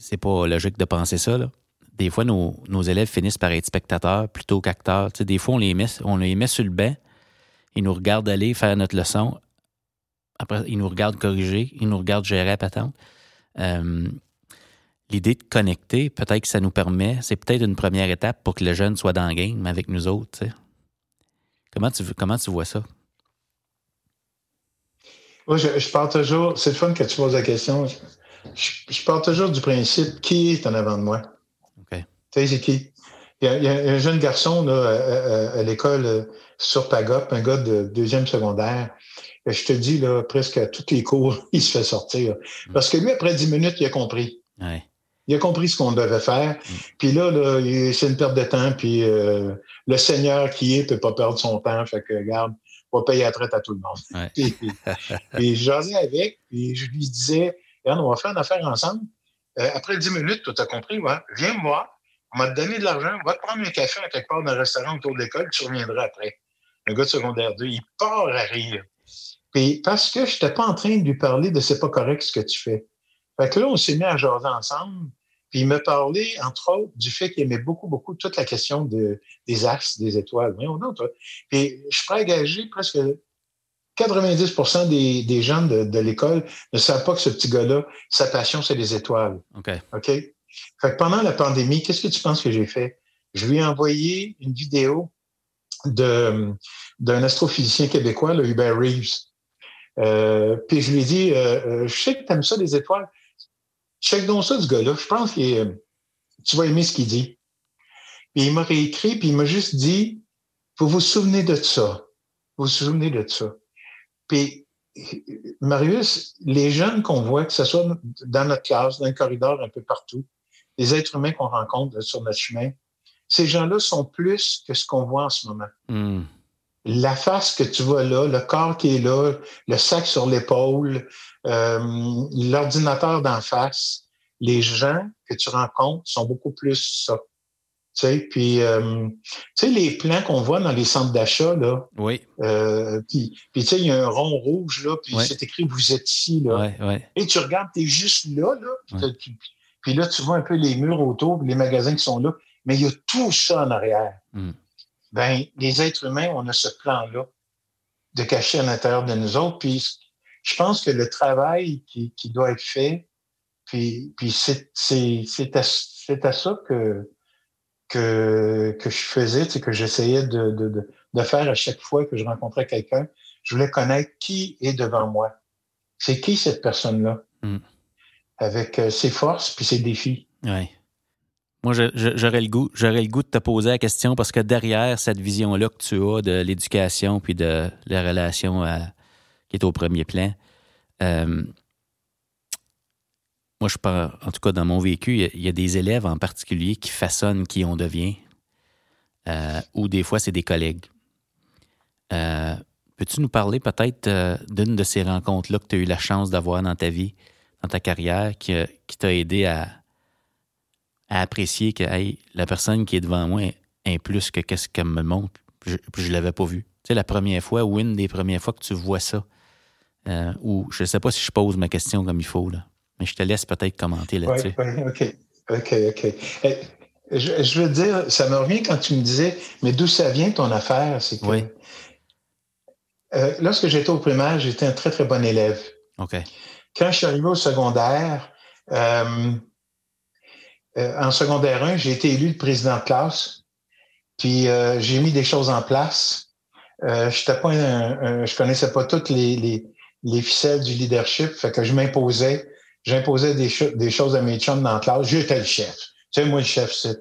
c'est pas logique de penser ça. Des fois, nos, élèves finissent par être spectateurs plutôt qu'acteurs. des fois, on les, met, on les met sur le banc, ils nous regardent aller faire notre leçon. Après, ils nous regardent corriger, ils nous regardent gérer à patente. Euh, l'idée de connecter, peut-être que ça nous permet, c'est peut-être une première étape pour que le jeune soit dans le game avec nous autres. Comment tu, comment tu vois ça? Moi, je, je pars toujours, c'est le fun que tu poses la question je, pars toujours du principe qui est en avant de moi? Tu sais, c'est qui? Il y, a, un jeune garçon là, à, l'école euh, sur Pagop, un gars de deuxième secondaire. Je te dis, là, presque à tous les cours, [laughs] il se fait sortir. Mm. Parce que lui, après dix minutes, il a compris. Il a compris ce qu'on devait faire. Mm. Puis là, là c'est une perte de temps. Puis euh, le Seigneur qui est ne peut pas perdre son temps. Fait que, regarde, on va payer la traite à tout le monde. puis, puis, [laughs] j'asais avec, puis je lui disais, Regarde, on va faire une affaire ensemble. Euh, après 10 minutes, tu as compris, ouais, viens me voir. On m'a donné de l'argent, on va te prendre un café à quelque part dans un restaurant autour de l'école, tu reviendras après. Un gars de secondaire 2, il part à rire. Puis parce que je n'étais pas en train de lui parler de c'est pas correct ce que tu fais. Fait que là, on s'est mis à jaser ensemble. Puis il me parlait, entre autres, du fait qu'il aimait beaucoup, beaucoup toute la question de, des axes, des étoiles. Oui, non, toi. Puis je suis engager presque 90 des, des gens de, l'école ne savent pas que ce petit gars-là, sa passion, c'est les étoiles. OK. OK? Fait que pendant la pandémie, qu'est-ce que tu penses que j'ai fait? Je lui ai envoyé une vidéo d'un astrophysicien québécois, le Hubert Reeves. Euh, puis je lui ai dit, euh, euh, je sais que tu aimes ça, les étoiles. Check donc ça, ce gars-là. Je pense que tu vas aimer ce qu'il dit. Puis il m'a réécrit, puis il m'a juste dit, vous vous souvenez de ça? Vous vous souvenez de ça? Puis, Marius, les jeunes qu'on voit, que ce soit dans notre classe, dans le corridor, un peu partout, les êtres humains qu'on rencontre sur notre chemin, ces gens-là sont plus que ce qu'on voit en ce moment. Hmm. La face que tu vois là, le corps qui est là, le sac sur l'épaule, euh, l'ordinateur d'en face, les gens que tu rencontres sont beaucoup plus ça puis, euh, tu sais, les plans qu'on voit dans les centres d'achat, là. Oui. Euh, puis, tu sais, il y a un rond rouge, là, puis c'est écrit « Vous êtes ici », là. Et tu regardes, tu es juste là, là. Puis, là, tu vois un peu les murs autour, les magasins qui sont là. Mais il y a tout ça en arrière. Hmm. Ben, les êtres humains, on a ce plan-là de cacher à l'intérieur de nous autres. Puis, je pense que le travail qui, doit être fait, puis, puis c'est à, à ça que que, que je faisais, c'est que j'essayais de, de, de, faire à chaque fois que je rencontrais quelqu'un. Je voulais connaître qui est devant moi. C'est qui cette personne-là? Hmm. Avec euh, ses forces puis ses défis. Oui. Moi, j'aurais le goût, j'aurais le goût de te poser la question parce que derrière cette vision-là que tu as de l'éducation puis de la relation qui est au premier plan, euh, moi, je pas, en tout cas, dans mon vécu, il y, a des élèves en particulier qui façonnent qui on devient, euh, ou des fois, c'est des collègues. Peux-tu nous parler peut-être d'une de ces rencontres-là que tu as eu la chance d'avoir dans ta vie, dans ta carrière, qui, t'a aidé à, apprécier que la personne qui est devant moi est, plus que qu'est-ce qu'elle me montre, je ne l'avais pas vu. Tu sais, la première fois ou une des premières fois que tu vois ça, ou je ne sais pas si je pose ma question comme il faut. Là. Mais je te laisse peut-être commenter là-dessus. Oui, OK. OK, OK. Eh, je, veux dire, ça me revient quand tu me disais, mais d'où ça vient ton affaire? C'est que, oui. Euh, lorsque j'étais au primaire, j'étais un très, très bon élève. OK. Quand je suis arrivé au secondaire, euh, en secondaire 1, j'ai été élu le président de classe. Puis j'ai mis des choses en place. Euh, pas un, je connaissais pas toutes les, les, les, ficelles du leadership, fait que je m'imposais, j'imposais des, des choses à mes chums dans la classe. J'étais le chef. Sais, moi, le chef, c'est.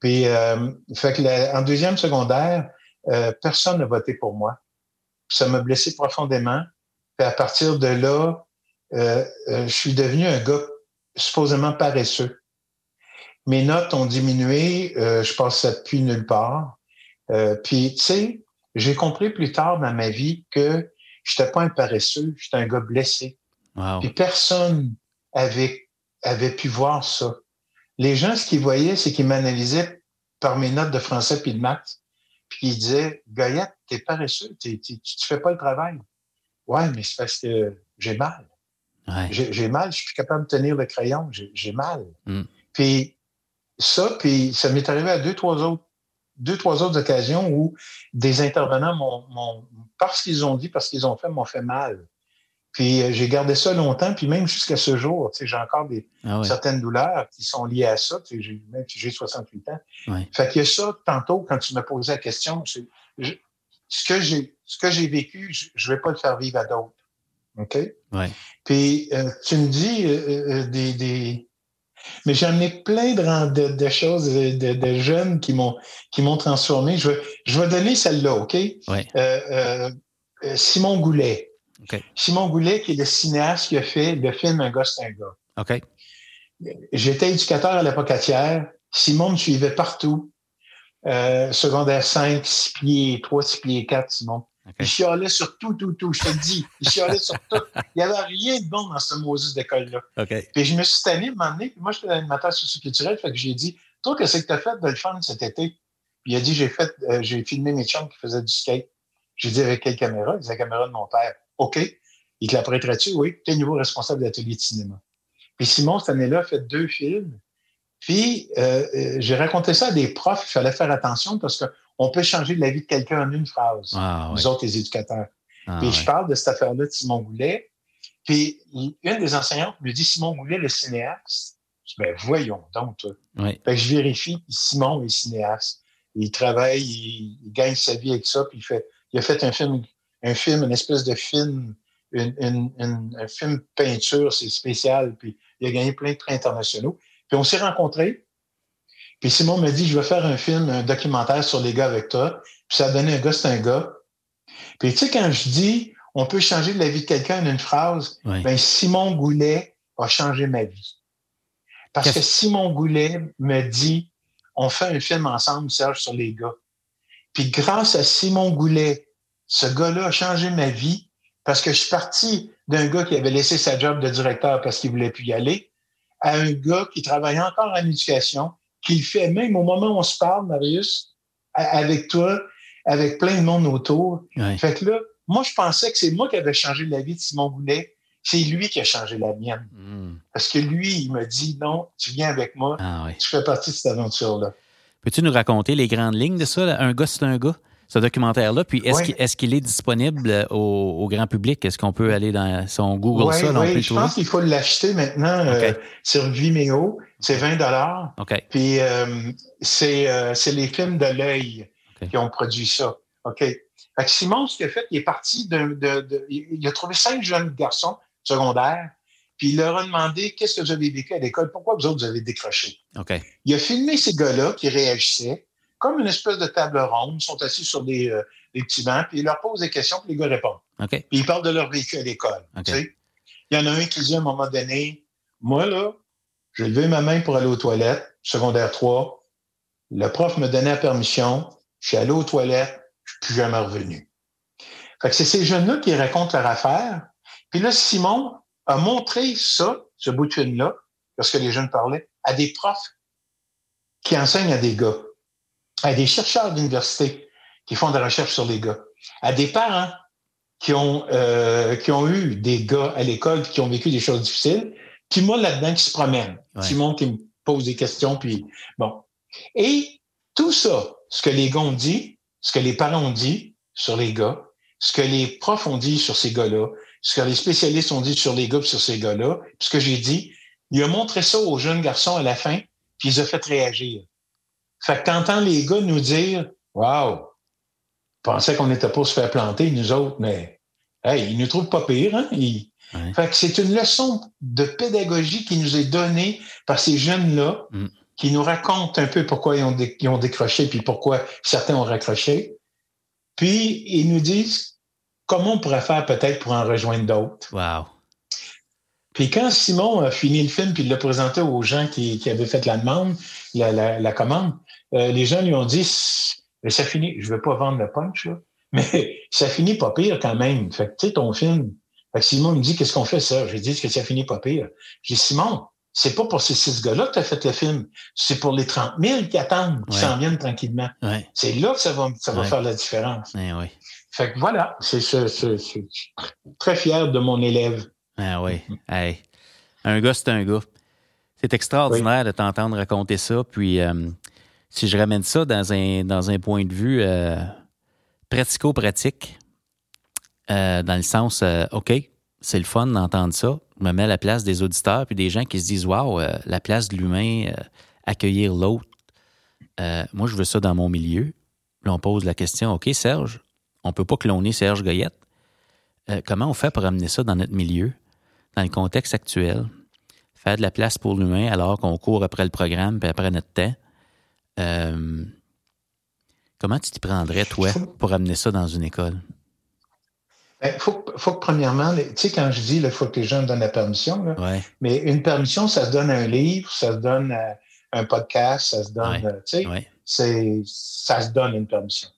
Puis, euh, fait que en deuxième secondaire, euh, personne n'a voté pour moi. ça m'a blessé profondément. Puis à partir de là, euh, je suis devenu un gars supposément paresseux. Mes notes ont diminué, je passais plus nulle part. puis, tu sais, j'ai compris plus tard dans ma vie que je n'étais pas un paresseux, j'étais un gars blessé. Puis personne avait, avait pu voir ça. Les gens, ce qu'ils voyaient, c'est qu'ils m'analysaient par mes notes de français puis de maths. Puis ils disaient, Goyette, t'es paresseux, tu tu fais pas le travail. Ouais, mais c'est parce que j'ai mal. J'ai mal, je suis plus capable de tenir le crayon, j'ai mal. Mm. Puis ça, puis ça m'est arrivé à deux, trois autres deux, trois autres occasions où des intervenants m'ont, parce qu'ils ont dit, parce qu'ils ont fait, m'ont fait mal. Puis euh, j'ai gardé ça longtemps, puis même jusqu'à ce jour, tu sais, j'ai encore des ah certaines douleurs qui sont liées à ça. J'ai, même si j'ai 68 ans. Fait qu'il y a ça, tantôt, quand tu me posais la question, c'est, ce que j'ai ce que j'ai vécu, je ne vais pas le faire vivre à d'autres. OK? Ouais. Puis euh, tu me dis euh, des, des, mais j'en ai plein de, de, choses, de, de, jeunes qui m'ont qui m'ont transformé. Je, je vais donner celle-là, OK? Oui. Euh, euh, euh, Simon Goulet. Simon Goulet, qui est le cinéaste qui a fait le film Un gars, c'est un gars. OK. J'étais éducateur à l'apocatière. Simon me suivait partout. secondaire 5, 6 pieds 3, 6 pieds 4, Simon. Il chialait sur tout, tout, tout. Je te le dis. Il chialait sur tout. Il n'y avait rien de bon dans ce Moses d'école-là. Puis je me suis tanné, m'emmener. Puis moi, j'étais animateur socioculturel. Fait que j'ai dit, toi, qu'est-ce que tu as fait de le fun cet été? Puis il a dit, j'ai fait, euh, j'ai filmé mes chums qui faisaient du skate. J'ai dit, avec quelle caméra? Il disait, la caméra de mon père. OK. Il te la prêterait-tu? Oui. Tu es nouveau responsable de l'atelier de cinéma. Puis Simon, cette année-là, a fait deux films. Puis euh, euh, j'ai raconté ça à des profs. Il fallait faire attention parce que on peut changer la vie de quelqu'un en une phrase, ah, nous autres, les éducateurs. Ah, puis je parle de cette affaire-là de Simon Goulet. Puis une des enseignantes me dit Simon Goulet, le cinéaste. Je dis, ben voyons donc, toi. Fait que je vérifie, puis Simon est cinéaste. Il travaille, il, gagne sa vie avec ça, puis il fait, il a fait un film, un film, une espèce de film, une, un film peinture, c'est spécial, puis il a gagné plein de prix internationaux. Puis on s'est rencontrés, puis Simon me dit, je vais faire un film, un documentaire sur les gars avec toi. Puis ça a donné un gars, c'est un gars. Puis tu sais, quand je dis, on peut changer la vie de quelqu'un en une phrase, ben Simon Goulet a changé ma vie. Parce que Simon Goulet me dit, on fait un film ensemble, Serge, sur les gars. Puis grâce à Simon Goulet, ce gars-là a changé ma vie parce que je suis parti d'un gars qui avait laissé sa job de directeur parce qu'il voulait plus y aller à un gars qui travaille encore en éducation, qu'il fait même au moment où on se parle, Marius, avec toi, avec plein de monde autour. Fait que là, moi, je pensais que c'est moi qui avais changé la vie de Simon Goulet. C'est lui qui a changé la mienne. Hmm. Parce que lui, il m'a dit non, tu viens avec moi, ah tu fais partie de cette aventure-là. Peux-tu nous raconter les grandes lignes de ça? Un gars, c'est un gars? ce documentaire-là. Puis est-ce qu'il est, disponible au, grand public? Est-ce qu'on peut aller dans son Google ça? oui, je pense qu'il faut l'acheter maintenant euh, sur Vimeo. C'est 20 dollars. Puis euh, euh, c'est les films de l'œil qui ont produit ça. OK. Simon, ce qu'il a fait, il est parti de, Il a trouvé cinq jeunes garçons secondaires, puis il leur a demandé qu'est-ce que vous avez vécu à l'école, pourquoi vous autres vous avez décroché? Il a filmé ces gars-là qui réagissaient comme une espèce de table ronde. Ils sont assis sur des, euh, petits bancs, puis il leur pose des questions, puis les gars répondent. Puis ils parlent de leur vécu à l'école. Il y en a un qui dit à un moment donné, moi, là, j'ai levé ma main pour aller aux toilettes, secondaire 3. Le prof me donnait la permission. Je suis allé aux toilettes, je suis plus jamais revenu. Fait que c'est ces jeunes-là qui racontent leur affaire. Puis là, Simon a montré ça, ce bout de film-là, parce que les jeunes parlaient, à des profs qui enseignent à des gars à des chercheurs d'université qui font des recherches sur les gars, à des parents qui ont, euh, qui ont eu des gars à l'école qui ont vécu des choses difficiles, puis moi là-dedans qui se promène. Simon qui me pose des questions, puis bon. Et tout ça, ce que les gars ont dit, ce que les parents ont dit sur les gars, ce que les profs ont dit sur ces gars-là, ce que les spécialistes ont dit sur les gars sur ces gars-là, ce que j'ai dit, il a montré ça aux jeunes garçons à la fin, puis ils ont fait réagir. Fait que t'entends les gars nous dire Wow, pensaient qu'on était pour se faire planter, nous autres, mais hey, ils nous trouvent pas pire, hein? Fait que c'est une leçon de pédagogie qui nous est donnée par ces jeunes-là, mm. qui nous racontent un peu pourquoi ils ont, ils ont décroché, puis pourquoi certains ont raccroché. Puis ils nous disent comment on pourrait faire peut-être pour en rejoindre d'autres. Wow. Puis quand Simon a fini le film puis l'a présenté aux gens qui, qui, avaient fait la demande, la, la, commande, euh, les gens lui ont dit ça finit, je ne veux pas vendre le punch, là, mais [laughs] ça finit pas pire quand même. Fait que tu sais, ton film. Fait que Simon me dit Qu'est-ce qu'on fait ça? J'ai dit que ça finit pas pire? J'ai dit Simon, c'est pas pour ces six gars-là que tu as fait le film, c'est pour les 30 000 qui attendent, qui s'en viennent tranquillement. C'est là que ça va, ça va faire la différence. Fait que voilà, c'est très fier de mon élève. Ah oui. Un gars, c'est un gars. C'est extraordinaire de t'entendre raconter ça. Puis, euh, si je ramène ça dans un, dans un point de vue euh, pratico-pratique, euh, dans le sens, OK, c'est le fun d'entendre ça. Je me mets à la place des auditeurs puis des gens qui se disent Waouh, la place de l'humain, accueillir l'autre. moi, je veux ça dans mon milieu. Là, on pose la question OK, Serge, on ne peut pas cloner Serge Goyette. comment on fait pour amener ça dans notre milieu? dans le contexte actuel, faire de la place pour l'humain alors qu'on court après le programme et après notre temps. Euh, comment tu t'y prendrais, toi, pour amener ça dans une école? Il ben, faut, faut, que, premièrement, tu sais, quand je dis il faut que les gens donnent la permission, mais une permission, ça se donne un livre, ça se donne euh, un podcast, ça se donne, euh, tu sais, ça se donne une permission.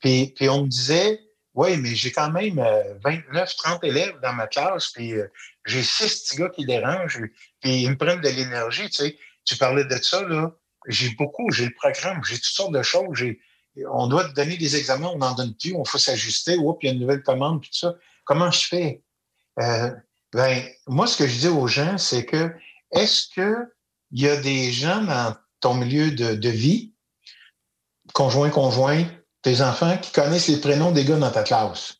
Puis, puis on me disait, oui, mais j'ai quand même 29, 30 élèves dans ma classe, puis j'ai six petits gars qui dérangent, puis ils me prennent de l'énergie, tu sais. Tu parlais de ça, là. J'ai beaucoup, j'ai le programme, j'ai toutes sortes de choses. On doit te donner des examens, on n'en donne plus, on faut s'ajuster. Oups, il y a une nouvelle commande, puis tout ça. Comment je fais? Euh, ben, moi, ce que je dis aux gens, c'est que est-ce qu'il y a des gens dans ton milieu de, vie, conjoint, conjoint, tes enfants, qui connaissent les prénoms des gars dans ta classe?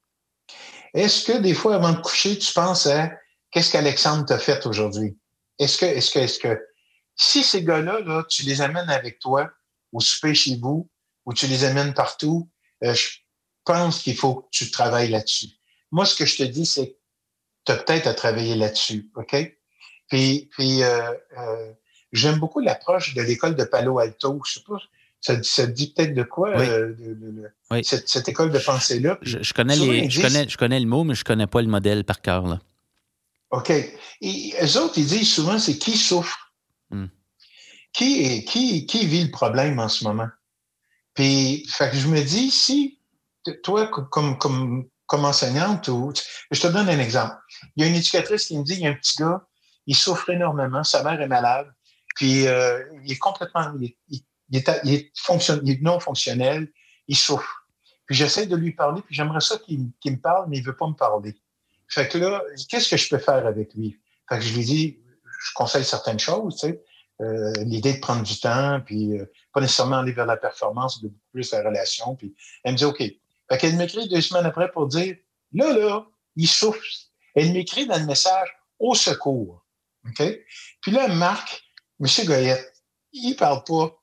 Est-ce que des fois, avant de coucher, tu penses à Qu'est-ce qu'Alexandre t'a fait aujourd'hui? Est-ce que, est-ce que, est-ce que, si ces gars-là, là, tu les amènes avec toi au souper chez vous ou tu les amènes partout, euh, je pense qu'il faut que tu travailles là-dessus. Moi, ce que je te dis, c'est que tu as peut-être à travailler là-dessus, OK? Puis, puis euh, euh, j'aime beaucoup l'approche de l'école de Palo Alto. Je sais pas, ça, ça dit peut-être de quoi, Cette, école de pensée-là? Je, connais les, je, connais, je connais le mot, mais je connais pas le modèle par cœur. Là. OK. Et eux autres, ils disent souvent, c'est qui souffre? Hmm. Qui, qui, qui vit le problème en ce moment? Puis, fait que je me dis, si toi, comme, comme, comme enseignante, ou, je te donne un exemple. Il y a une éducatrice qui me dit, il y a un petit gars, il souffre énormément, sa mère est malade, puis euh, il est complètement, il, il, est, il, est non fonctionnel, il souffre. Puis j'essaie de lui parler, puis j'aimerais ça qu'il me parle, mais il veut pas me parler. Fait que là, qu'est-ce que je peux faire avec lui? Fait que je lui dis, je conseille certaines choses, tu sais. Euh, l'idée de prendre du temps, puis euh, pas nécessairement aller vers la performance, mais beaucoup plus la relation. Puis elle me dit OK. Fait qu'elle m'écrit deux semaines après pour dire là, là, il souffre. Elle m'écrit dans le message au secours. OK? Puis là, Marc, M. Goyette, il parle pas.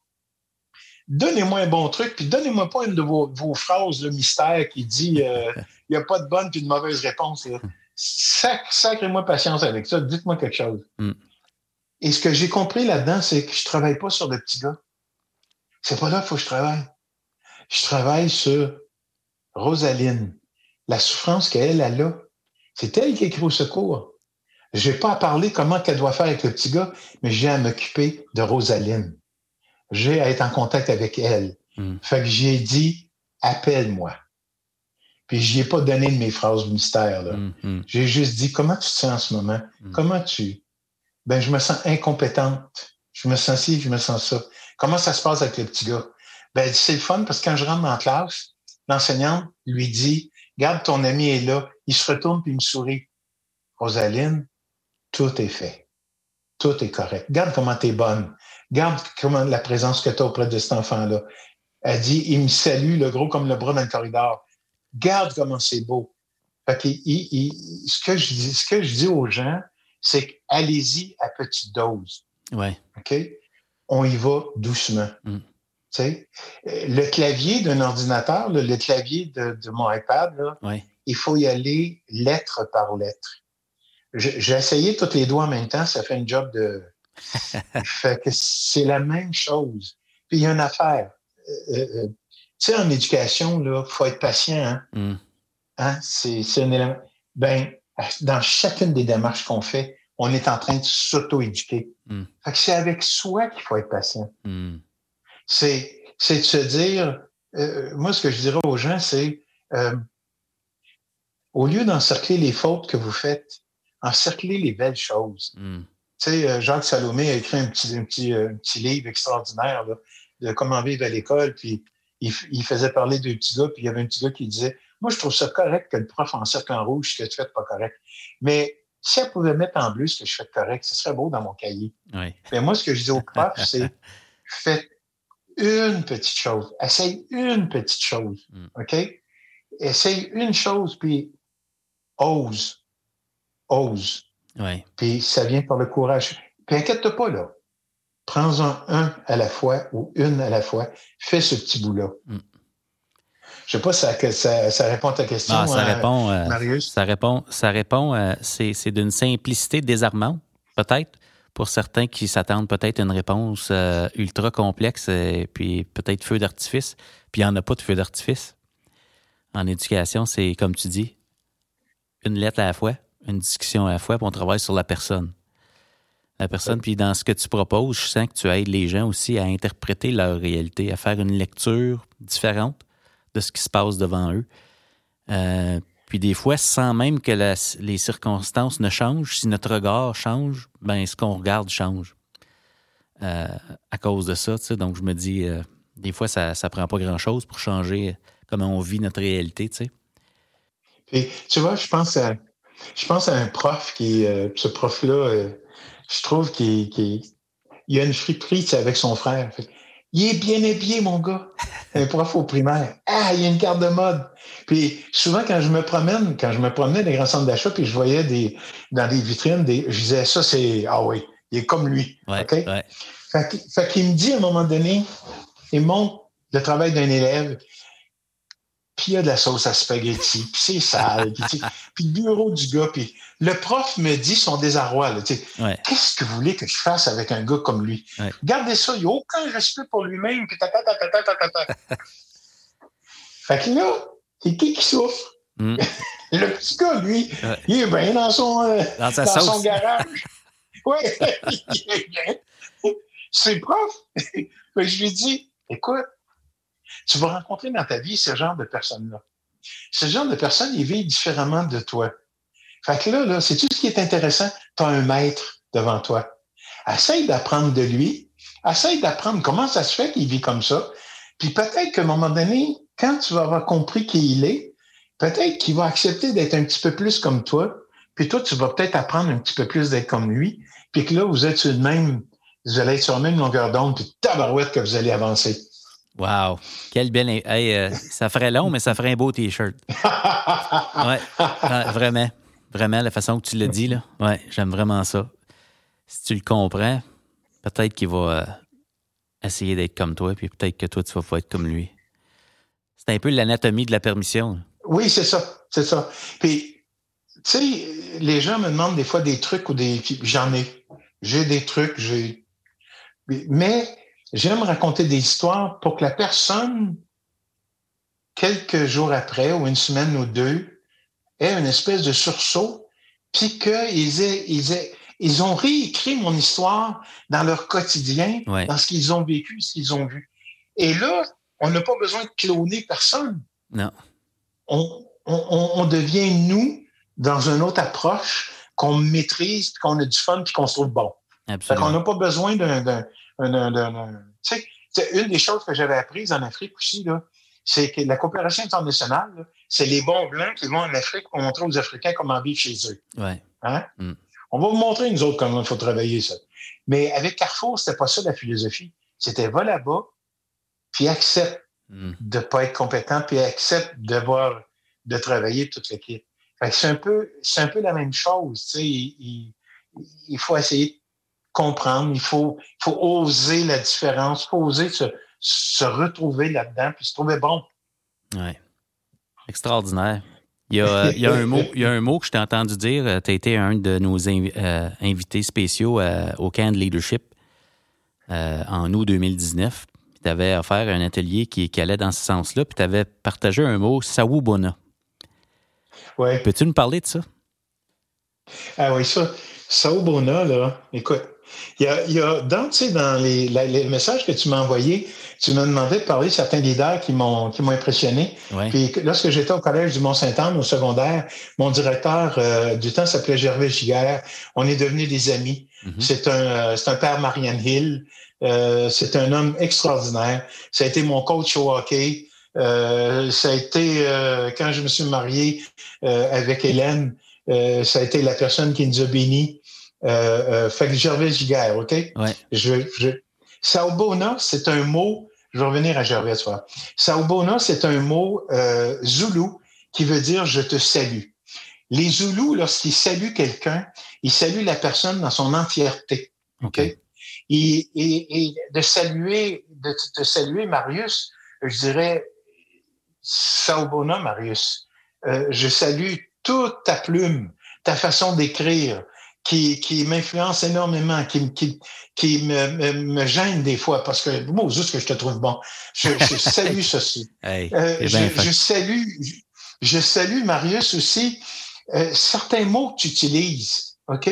Donnez-moi un bon truc, puis donnez-moi pas une de vos, phrases, le mystère qui dit euh, il n'y a pas de bonne puis de mauvaise réponse. sacrez-moi patience avec ça. Dites-moi quelque chose. Hmm. Et ce que j'ai compris là-dedans, c'est que je ne travaille pas sur le petit gars. C'est pas là qu'il faut que je travaille. Je travaille sur Rosaline. La souffrance qu'elle a là. C'est elle qui écrit au secours. Je n'ai pas à parler comment qu'elle doit faire avec le petit gars, mais j'ai à m'occuper de Rosaline. J'ai à être en contact avec elle. Hmm. Fait que j'ai dit, appelle-moi. Puis je ai pas donné de mes phrases mystères. Mm-hmm. J'ai juste dit comment tu te sens en ce moment? Mm. Comment tu. Ben, je me sens incompétente. Je me sens ci, je me sens ça. Comment ça se passe avec le petit gars? Ben, c'est le fun parce que quand je rentre la classe, l'enseignante lui dit Garde, ton ami est là. Il se retourne puis il me sourit. Rosaline, tout est fait. Tout est correct. Garde comment tu es bonne. Garde comment la présence que tu as auprès de cet enfant-là. Elle dit, il me salue, le gros comme le bras dans le corridor. Garde comment c'est beau. ce, que je dis, ce que je dis aux gens, c'est allez-y à petite dose. Ouais. OK? on y va doucement. Mm. Tu sais, le clavier d'un ordinateur, le clavier de, mon iPad, il faut y aller lettre par lettre. J'ai essayé tous les doigts en même temps, ça fait un job de. [laughs] fait que c'est la même chose. Puis il y a une affaire. Euh, euh, euh, tu sais, en éducation, il faut être patient. Hein? Mm. hein? C'est un élément. Ben, dans chacune des démarches qu'on fait, on est en train de s'auto-éduquer. Mm. Que c'est avec soi qu'il faut être patient. Mm. C'est, c'est de se dire, moi, ce que je dirais aux gens, c'est au lieu d'encercler les fautes que vous faites, encercler les belles choses. Mm. Tu sais, euh, Jacques Salomé a écrit un petit, un petit, euh, un petit livre extraordinaire là, de comment vivre à l'école, puis il, il, faisait parler de petits gars, puis il y avait un petit gars qui disait Moi, je trouve ça correct que le prof encercle en rouge ce que tu fais pas correct. Mais si elle pouvait mettre en bleu ce que je fais de correct, ce serait beau dans mon cahier. Oui. Mais moi, ce que je dis au [laughs] prof, c'est faites une petite chose. Essaye une petite chose. Mm. OK? Essaye une chose, puis ose ose. Oui. Puis ça vient par le courage. Puis inquiète-toi pas, là. Prends-en un à la fois ou une à la fois. Fais ce petit bout-là. Mm. Je sais pas si ça, ça, répond à ta question, non, ça euh, répond, euh, Marius. Ça répond, ça répond euh, c'est d'une simplicité désarmante, peut-être, pour certains qui s'attendent peut-être à une réponse ultra complexe, et puis peut-être feu d'artifice, puis il n'y en a pas de feu d'artifice. En éducation, c'est comme tu dis, une lettre à la fois, une discussion à la fois, puis on travaille sur la personne. La personne, puis dans ce que tu proposes, je sens que tu aides les gens aussi à interpréter leur réalité, à faire une lecture différente de ce qui se passe devant eux. Euh, puis des fois, sans même que les circonstances ne changent, si notre regard change, ben ce qu'on regarde change. Euh, à cause de ça, tu sais, donc je me dis, euh, des fois, ça ne prend pas grand-chose pour changer comment on vit notre réalité, tu sais. Puis, tu vois, je pense à, je pense à un prof qui, ce prof-là, je trouve qu'il il a une friperie avec son frère. Il est bien habillé, mon gars. Un prof au primaire. Ah, il y a une carte de mode. Puis souvent, quand je me promène, quand je me promenais dans les grands centres d'achat, puis je voyais des, dans des vitrines, des, je disais, ça, c'est, ah oui, il est comme lui. Ouais, OK? Ouais. Fait, qu'il me dit à un moment donné, il montre le travail d'un élève, puis il y a de la sauce à spaghetti, puis c'est sale, puis, le bureau du gars, puis le prof me dit son désarroi. Ouais. Qu'est-ce que vous voulez que je fasse avec un gars comme lui? Ouais. Regardez ça, il n'y a aucun respect pour lui-même. Puis ta, ta, ta, ta, ta, ta, ta. [laughs] fait que là, c'est qui qui souffre? Mm. [laughs] le petit gars, lui, Ouais. il est bien dans son, euh, Dans son garage. [laughs] oui, il est bien. C'est le prof. Je lui dis, écoute, tu vas rencontrer dans ta vie ce genre de personnes-là. Ce genre de personnes, ils vivent différemment de toi. Fait que là, là c'est tout ce qui est intéressant. Tu as un maître devant toi. Essaye d'apprendre de lui. Essaye d'apprendre comment ça se fait qu'il vit comme ça. Puis peut-être qu'à un moment donné, quand tu vas avoir compris qui il est, peut-être qu'il va accepter d'être un petit peu plus comme toi. Puis toi, tu vas peut-être apprendre un petit peu plus d'être comme lui. Puis que là, vous êtes sur le même, vous allez être sur la même longueur d'onde, puis tabarouette que vous allez avancer. Wow! Quel bel. Hey, euh, ça ferait long, mais ça ferait un beau T-shirt. [laughs] Ouais, vraiment. Vraiment, la façon que tu l'as dit, là. Ouais, j'aime vraiment ça. Si tu le comprends, peut-être qu'il va euh, essayer d'être comme toi, puis peut-être que toi, tu vas pas être comme lui. C'est un peu l'anatomie de la permission. Oui, c'est ça. C'est ça. Puis, tu sais, les gens me demandent des fois des trucs ou des. J'en ai. J'ai des trucs, j'ai. Mais j'aime raconter des histoires pour que la personne, quelques jours après, ou une semaine ou deux, ait une espèce de sursaut, puis qu'ils aient, ils aient, ils ont réécrit mon histoire dans leur quotidien, Ouais. dans ce qu'ils ont vécu, ce qu'ils ont vu. Et là, on n'a pas besoin de cloner personne. Non. On, on, on devient nous dans une autre approche qu'on maîtrise, puis qu'on a du fun, puis qu'on se trouve bon. Absolument. n'a pas besoin d'un. Tu sais, c'est une des choses que j'avais apprises en Afrique aussi, là, c'est que la coopération internationale, c'est les bons blancs qui vont en Afrique pour montrer aux Africains comment vivre chez eux. Ouais. Hein? Mm. On va vous montrer, nous autres, comment il faut travailler ça. Mais avec Carrefour, c'était pas ça la philosophie. C'était va là-bas, puis accepte Mm. de pas être compétent, puis accepte de voir, de travailler toute l'équipe. Fait que c'est un peu, c'est un peu la même chose. Il, il- il faut essayer de comprendre, il faut, il faut oser la différence, il faut oser se, se retrouver là-dedans, puis se trouver bon. Oui. Extraordinaire. Il y, a, il y, a, un mot, il y a un mot que je t'ai entendu dire. Tu as été un de nos euh, invités spéciaux euh, au Camp de Leadership euh, en août 2019. Tu avais offert un atelier qui, qui allait dans ce sens-là. Puis tu avais partagé un mot, Sawubona. Oui. Peux-tu nous parler de ça? Ah oui, ça. Sawubona, là, écoute, il y a, il y a dans, dans les, les, messages que tu m'as envoyés, tu m'as demandé de parler de certains leaders qui m'ont qui m'ont impressionné. Puis lorsque j'étais au collège du Mont-Saint-Anne, au secondaire, mon directeur euh, du temps s'appelait Gervais Giguère. On est devenus des amis. Mm-hmm. C'est un euh, c'est un père Marianne Hill. Euh, c'est un homme extraordinaire. Ça a été mon coach au hockey. Euh, ça a été quand je me suis marié avec Hélène, ça a été la personne qui nous a bénis. Fait que Gervais Giguère, OK? Ouais. Je, je, Saobona, c'est un mot, je vais revenir à Gervais, toi. Saobona, c'est un mot euh, zoulou qui veut dire je te salue. Les Zoulous, lorsqu'ils saluent quelqu'un, ils saluent la personne dans son entièreté. OK? Et, et, de saluer, de te saluer, Marius, je dirais Saobona, Marius. Euh, je salue toute ta plume, ta façon d'écrire, qui, qui m'influence énormément, qui, qui, qui me, me, me, gêne des fois parce que, moi, juste que je te trouve bon. Je, je [laughs] salue ceci. Hey, euh, je, je, salue, je salue, Marius, aussi, euh, certains mots que tu utilises, OK?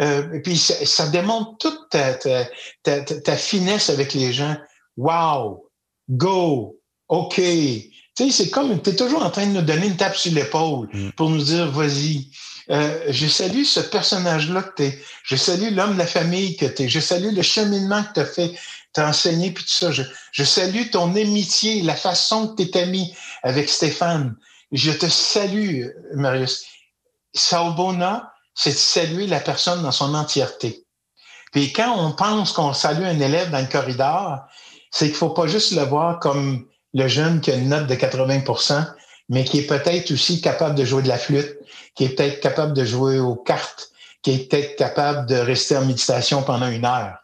Euh, et puis, ça, ça, démontre toute ta, ta, ta, ta, finesse avec les gens. Wow! Go! OK! Tu sais, c'est comme, tu es toujours en train de nous donner une tape sur l'épaule mm. pour nous dire, vas-y. Euh, je salue ce personnage-là que tu es. Je salue l'homme de la famille que tu es. Je salue le cheminement que tu as fait, t'as enseigné, puis tout ça. Je, salue ton amitié, la façon que tu es ami avec Stéphane. Je te salue, Marius. Saubona, c'est de saluer la personne dans son entièreté. Puis quand on pense qu'on salue un élève dans le corridor, c'est qu'il faut pas juste le voir comme le jeune qui a une note de 80 mais qui est peut-être aussi capable de jouer de la flûte, qui est peut-être capable de jouer aux cartes, qui est peut-être capable de rester en méditation pendant une heure.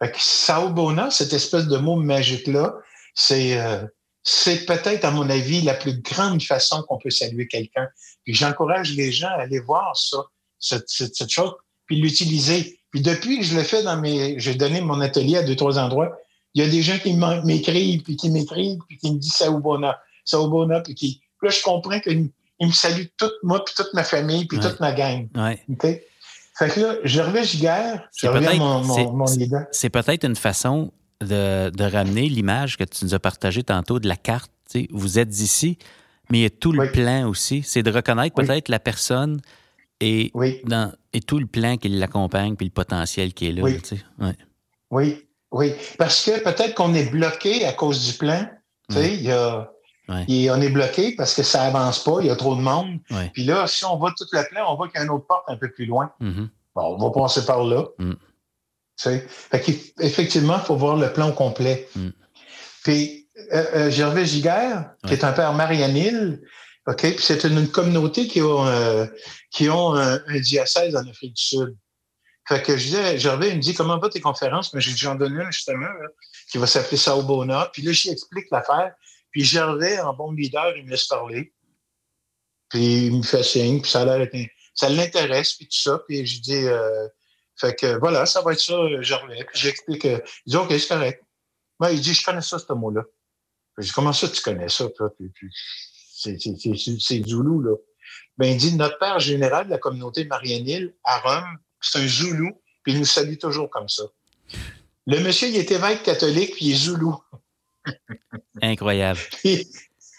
Fait que Saobona, cette espèce de mot magique-là, c'est euh, c'est peut-être, à mon avis, la plus grande façon qu'on peut saluer quelqu'un. Puis j'encourage les gens à aller voir ça, cette, cette, chose, puis l'utiliser. Puis depuis que je le fais dans mes... J'ai donné mon atelier à deux, trois endroits, il y a des gens qui m'écrivent, puis qui m'écrivent, puis qui me disent Saobona, Saobona, puis qui là, je comprends qu'il me salue toute moi, puis toute ma famille, puis toute ma gang. Ouais. Fait que là, Gervais Giguère, je reviens mon, mon, mon C'est peut-être une façon de, de ramener l'image que tu nous as partagée tantôt de la carte. sais, vous êtes ici, mais il y a tout le plan aussi. C'est de reconnaître peut-être la personne et, dans, et tout le plan qui l'accompagne, puis le potentiel qui est là. Oui, oui, oui. Parce que peut-être qu'on est bloqué à cause du plan. Tu sais, il y a et on est bloqué parce que ça avance pas, il y a trop de monde. Puis là, si on va tout le plan, on voit qu'il y a une autre porte un peu plus loin. Mm-hmm. Bon, on va passer par là. Mm. Tu sais? Effectivement, il faut voir le plan complet. Mm. Puis euh, euh, Gervais Giguère, qui est un père Marianne OK, puis c'est une, communauté qui ont, euh, qui ont un, diocèse en Afrique du Sud. Fait que je disais, Gervais, il me dit, comment va tes conférences? Mais j'ai déjà donné une, justement, qui va s'appeler Saobona. Puis là, j'y explique l'affaire. Puis Gervais, en bon leader, il me laisse parler. Puis il me fait signe, puis ça l'air ça l'intéresse, puis tout ça. Puis je dis, euh, fait que voilà, ça va être ça, Gervais. Puis j'explique, euh, il dit, OK, c'est correct. Moi, il dit, je connais ça, ce mot-là. Je dis, comment ça, tu connais ça, toi? C'est Zoulou, là. Ben, il dit, notre père général de la communauté Marianne à Rome, c'est un Zoulou, puis il nous salue toujours comme ça. Le monsieur, il est évêque catholique, puis il est Zoulou. Incroyable. [laughs]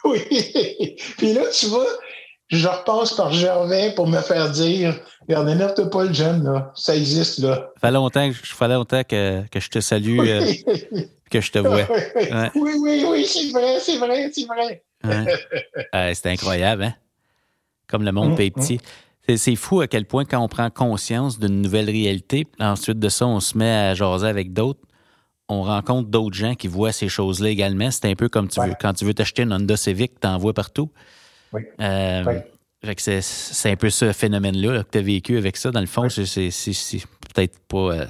oui. Puis là, tu vois, je repasse par Gervais pour me faire dire Regardez, n'énerve pas le jeune, là. Ça existe, là. Fait longtemps, fait longtemps que, que je te salue, euh, que je te vois. Oui, oui, oui, c'est vrai, c'est vrai, c'est vrai. Ouais. c'est incroyable, hein? Comme le monde est mm, petit. Mm. C'est fou à quel point, quand on prend conscience d'une nouvelle réalité, ensuite de ça, on se met à jaser avec d'autres on rencontre d'autres gens qui voient ces choses-là également. C'est un peu comme tu veux, quand tu veux t'acheter une Honda Civic, tu en vois partout. Oui. Euh, c'est un peu ce phénomène-là que tu as vécu avec ça. Dans le fond, c'est peut-être pas euh,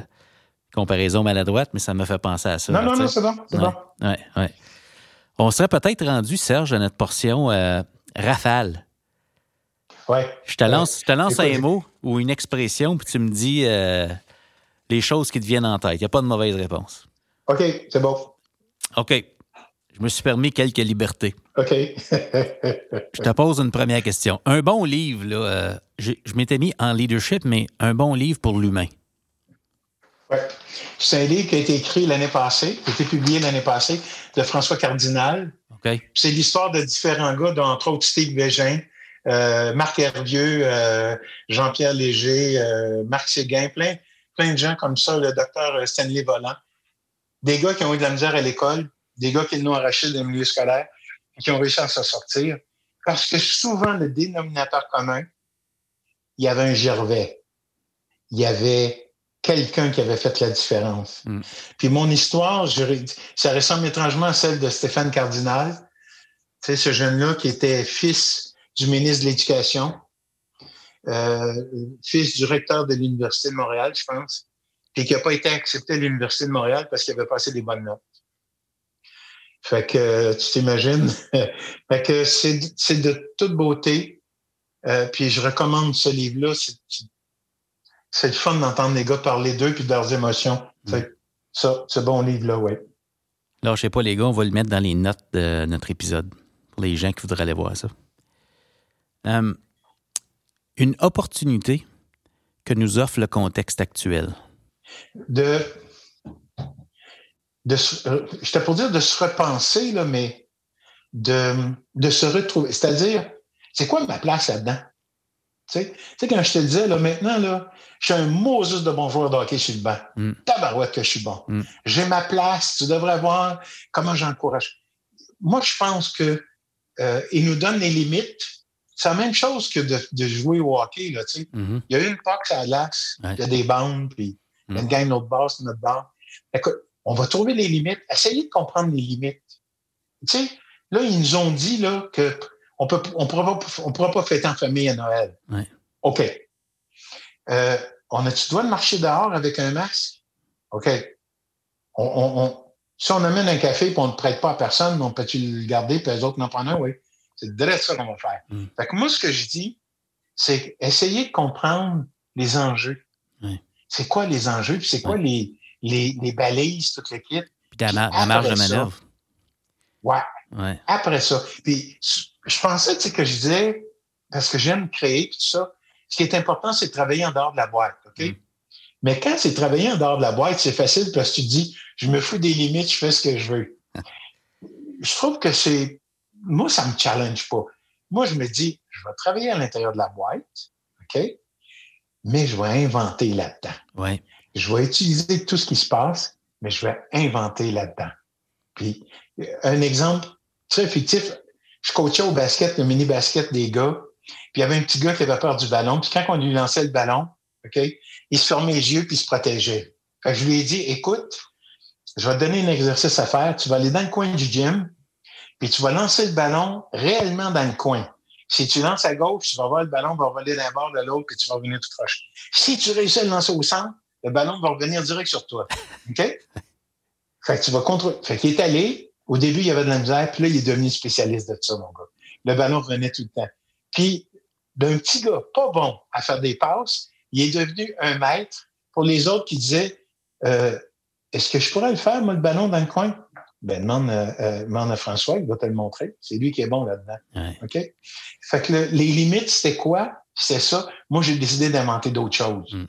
Comparaison maladroite, mais ça me fait penser à ça. Non, non, non, c'est bon. C'est bon. Ouais, ouais. On serait peut-être rendu, Serge, à notre portion euh, rafale. Ouais. Je te lance, je te lance un mot ou une expression, puis tu me dis euh, les choses qui te viennent en tête. Il n'y a pas de mauvaise réponse. OK, c'est bon. OK. Je me suis permis quelques libertés. OK. [laughs] Je te pose une première question. Un bon livre, là, euh, je m'étais mis en leadership, mais un bon livre pour l'humain. Ouais. C'est un livre qui a été écrit l'année passée, qui a été publié l'année passée, de François Cardinal. OK? C'est l'histoire de différents gars, dont entre autres Steve Bégin, euh, Marc Hervieux, euh, Jean-Pierre Léger, euh, Marc Séguin, plein, plein de gens comme ça, le docteur Stanley Volant. Des gars qui ont eu de la misère à l'école, des gars qui l'ont arraché des milieux scolaires et qui ont réussi à s'en sortir. Parce que souvent, le dénominateur commun, il y avait un Gervais. Il y avait quelqu'un qui avait fait la différence. Mm. Puis mon histoire, je- ça ressemble étrangement à celle de Stéphane Cardinal. Tu sais, ce jeune-là qui était fils du ministre de l'Éducation, euh, fils du recteur de l'Université de Montréal, je pense, puis qui n'a pas été accepté à l'Université de Montréal parce qu'il avait passé des bonnes notes. Fait que tu t'imagines? [laughs] fait que c'est de toute beauté. Euh, puis je recommande ce livre-là. C'est- le fun d'entendre les gars parler d'eux puis de leurs émotions. Fait que ça, ce bon livre-là, oui. Là, je sais pas, les gars, on va le mettre dans les notes de notre épisode pour les gens qui voudraient aller voir ça. Euh, une opportunité que nous offre le contexte actuel. De, de se- euh, j'étais pour dire de se repenser, là, mais de, de se retrouver. C'est-à-dire, c'est quoi ma place là-dedans? Tu sais, tu sais, quand je te le disais, là, maintenant, là, je suis un Moses de bon joueur de hockey sur le banc. Mm. Tabarouette que je suis bon. Mm. J'ai ma place. Tu devrais voir comment j'encourage. Moi, je pense que euh, il nous donne les limites. C'est la même chose que de, de jouer au hockey, là, tu sais. Mhm. Il y a une box à la glace, Ouais. il y a des bandes, puis il y a une Mm. gang notre base, sur notre. Écoute, on va trouver les limites. Essayez de comprendre les limites. Tu sais, là, ils nous ont dit là, que on peut, on pourra pas, on pourra pas fêter en famille à Noël. Ouais. OK. Euh, on a-tu le droit de marcher dehors avec un masque? OK. On, on- on- si on amène un café et on ne le prête pas à personne, on peut-tu le garder puis les autres n'en prennent un? Oui. C'est direct ça qu'on va faire. Mm. Fait que moi, ce que je dis, c'est essayer de comprendre les enjeux. C'est quoi les enjeux? Puis c'est quoi Ouais. les, les, les balises, toute l'équipe? Puis la, la marge de manœuvre. Ouais. Ouais. Après ça. Puis je pensais tu sais, que je disais, parce que j'aime créer tout ça, ce qui est important, c'est de travailler en dehors de la boîte. OK? Mm. Mais quand c'est travailler en dehors de la boîte, c'est facile parce que tu te dis, je me fous des limites, je fais ce que je veux. [laughs] je trouve que c'est. Moi, ça me challenge pas. Moi, je me dis, je vais travailler à l'intérieur de la boîte, OK? Mais je vais inventer là-dedans. Ouais. Je vais utiliser tout ce qui se passe, mais je vais inventer là-dedans. Puis, euh, un exemple très fictif, je coachais au basket, le mini-basket des gars, puis il y avait un petit gars qui avait peur du ballon, puis quand on lui lançait le ballon, OK, il se fermait les yeux puis il se protégeait. Fait que je lui ai dit, écoute, je vais te donner un exercice à faire, tu vas aller dans le coin du gym, puis tu vas lancer le ballon réellement dans le coin. Si tu lances à gauche, tu vas voir le ballon va voler d'un bord de l'autre, puis tu vas revenir tout croche. Si tu réussis à le lancer au centre, le ballon va revenir direct sur toi. OK? [laughs] Fait que tu vas contrôler. Fait qu'il est allé. Au début, il y avait de la misère, puis là, il est devenu spécialiste de ça, mon gars. Le ballon revenait tout le temps. Puis, d'un petit gars pas bon à faire des passes, il est devenu un maître pour les autres qui disaient euh, Est-ce que je pourrais le faire, moi, le ballon dans le coin? Ben, demande, euh, euh, demande à François, il va te le montrer. C'est lui qui est bon là-dedans. Ouais. OK? Fait que le- les limites, c'était quoi? C'était ça. Moi, j'ai décidé d'inventer d'autres choses. Mm.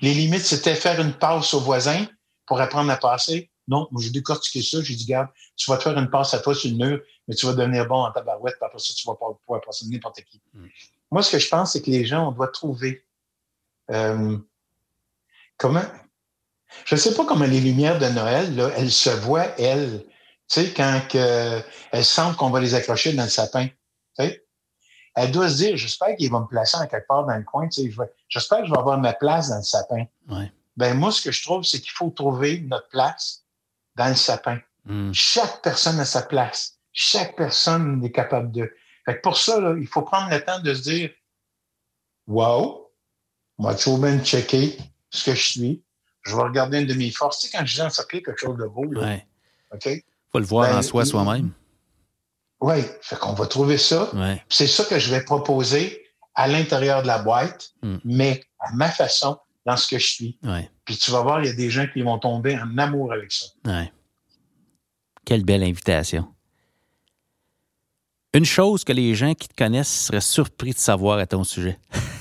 Les limites, c'était faire une passe au voisin pour apprendre à passer. Non, moi, j'ai décortiqué ça. J'ai dit, garde, tu vas te faire une passe à toi sur le mur, mais tu vas devenir bon en tabarouette, puis après ça, tu vas pas pouvoir passer n'importe qui. Mm. Moi, ce que je pense, c'est que les gens, on doit trouver euh, comment. Je ne sais pas comment les lumières de Noël, là, elles se voient, elles. Tu sais, quand que, elles sentent qu'on va les accrocher dans le sapin. Tu sais? Elle doit se dire, j'espère qu'il va me placer en quelque part dans le coin. Tu sais, j'espère que je vais avoir ma place dans le sapin. Ouais. Ben, moi, ce que je trouve, c'est qu'il faut trouver notre place dans le sapin. Mm. Chaque personne a sa place. Chaque personne est capable de. Fait que pour ça, là, il faut prendre le temps de se dire Wow, moi, je vais bien checker ce que je suis? Je vais regarder une de mes forces. Tu sais, quand je dis encercler quelque chose de beau, là, Ouais. OK? Faut le voir Ben, en soi il- soi-même. Oui, fait qu'on va trouver ça. Ouais. C'est ça que je vais proposer à l'intérieur de la boîte, Mm. mais à ma façon, dans ce que je suis. Ouais. Puis tu vas voir, il y a des gens qui vont tomber en amour avec ça. Ouais. Quelle belle invitation. Une chose que les gens qui te connaissent seraient surpris de savoir à ton sujet. [laughs]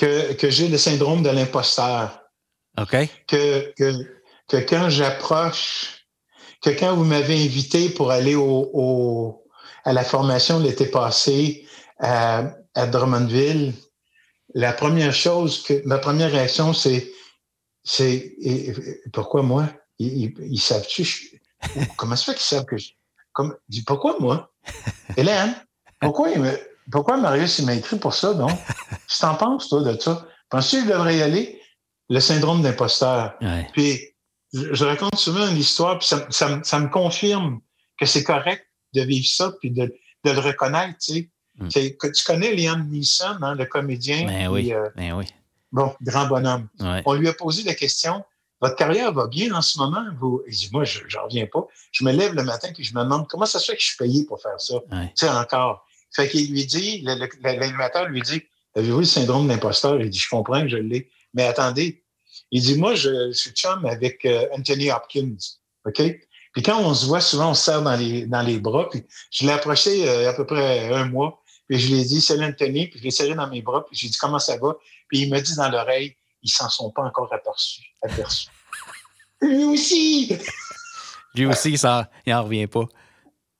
Que, que j'ai le syndrome de l'imposteur. OK? Que, que, que quand j'approche, que quand vous m'avez invité pour aller au, au- à la formation l'été passé à, à Drummondville, la première chose que, ma première réaction, c'est, c'est, pourquoi moi? Ils, ils- ils savent-tu? comment ça fait qu'ils savent que je, comme, dis, pourquoi moi? [laughs] Hélène, pourquoi, il me- pourquoi Marius, il m'a écrit pour ça, donc? [laughs] Que t'en penses, toi, de ça? Penses-tu que je devrais y aller? Le syndrome d'imposteur? Ouais. Puis, je, je raconte souvent une histoire, puis ça, ça me- ça me confirme que c'est correct de vivre ça, puis de, de le reconnaître, tu sais. Mm. Tu connais Liam Neeson, hein, le comédien, Ben puis, oui. euh, Ben oui. bon, grand bonhomme. Ouais. On lui a posé la question, votre carrière va bien en ce moment? Vous? Il dit, moi, je n'en reviens pas. Je me lève le matin et je me demande comment ça se fait que je suis payé pour faire ça? Ouais. Tu sais, encore. Fait qu'il lui dit, l'animateur lui dit, avez-vous le syndrome d'imposteur? Il dit, je comprends que je l'ai. Mais attendez. Il dit, moi, je, je suis chum avec euh, Anthony Hopkins. OK? Puis quand on se voit, souvent, on se serre dans les, dans les bras. Puis je l'ai approché euh, à peu près un mois. Puis je lui ai dit, salut Anthony. Puis je l'ai serré dans mes bras. Puis j'ai dit, comment ça va? Puis il m'a dit dans l'oreille, ils s'en sont pas encore aperçus. aperçus. [laughs] Lui aussi! Lui aussi, ça, il n'en revient pas.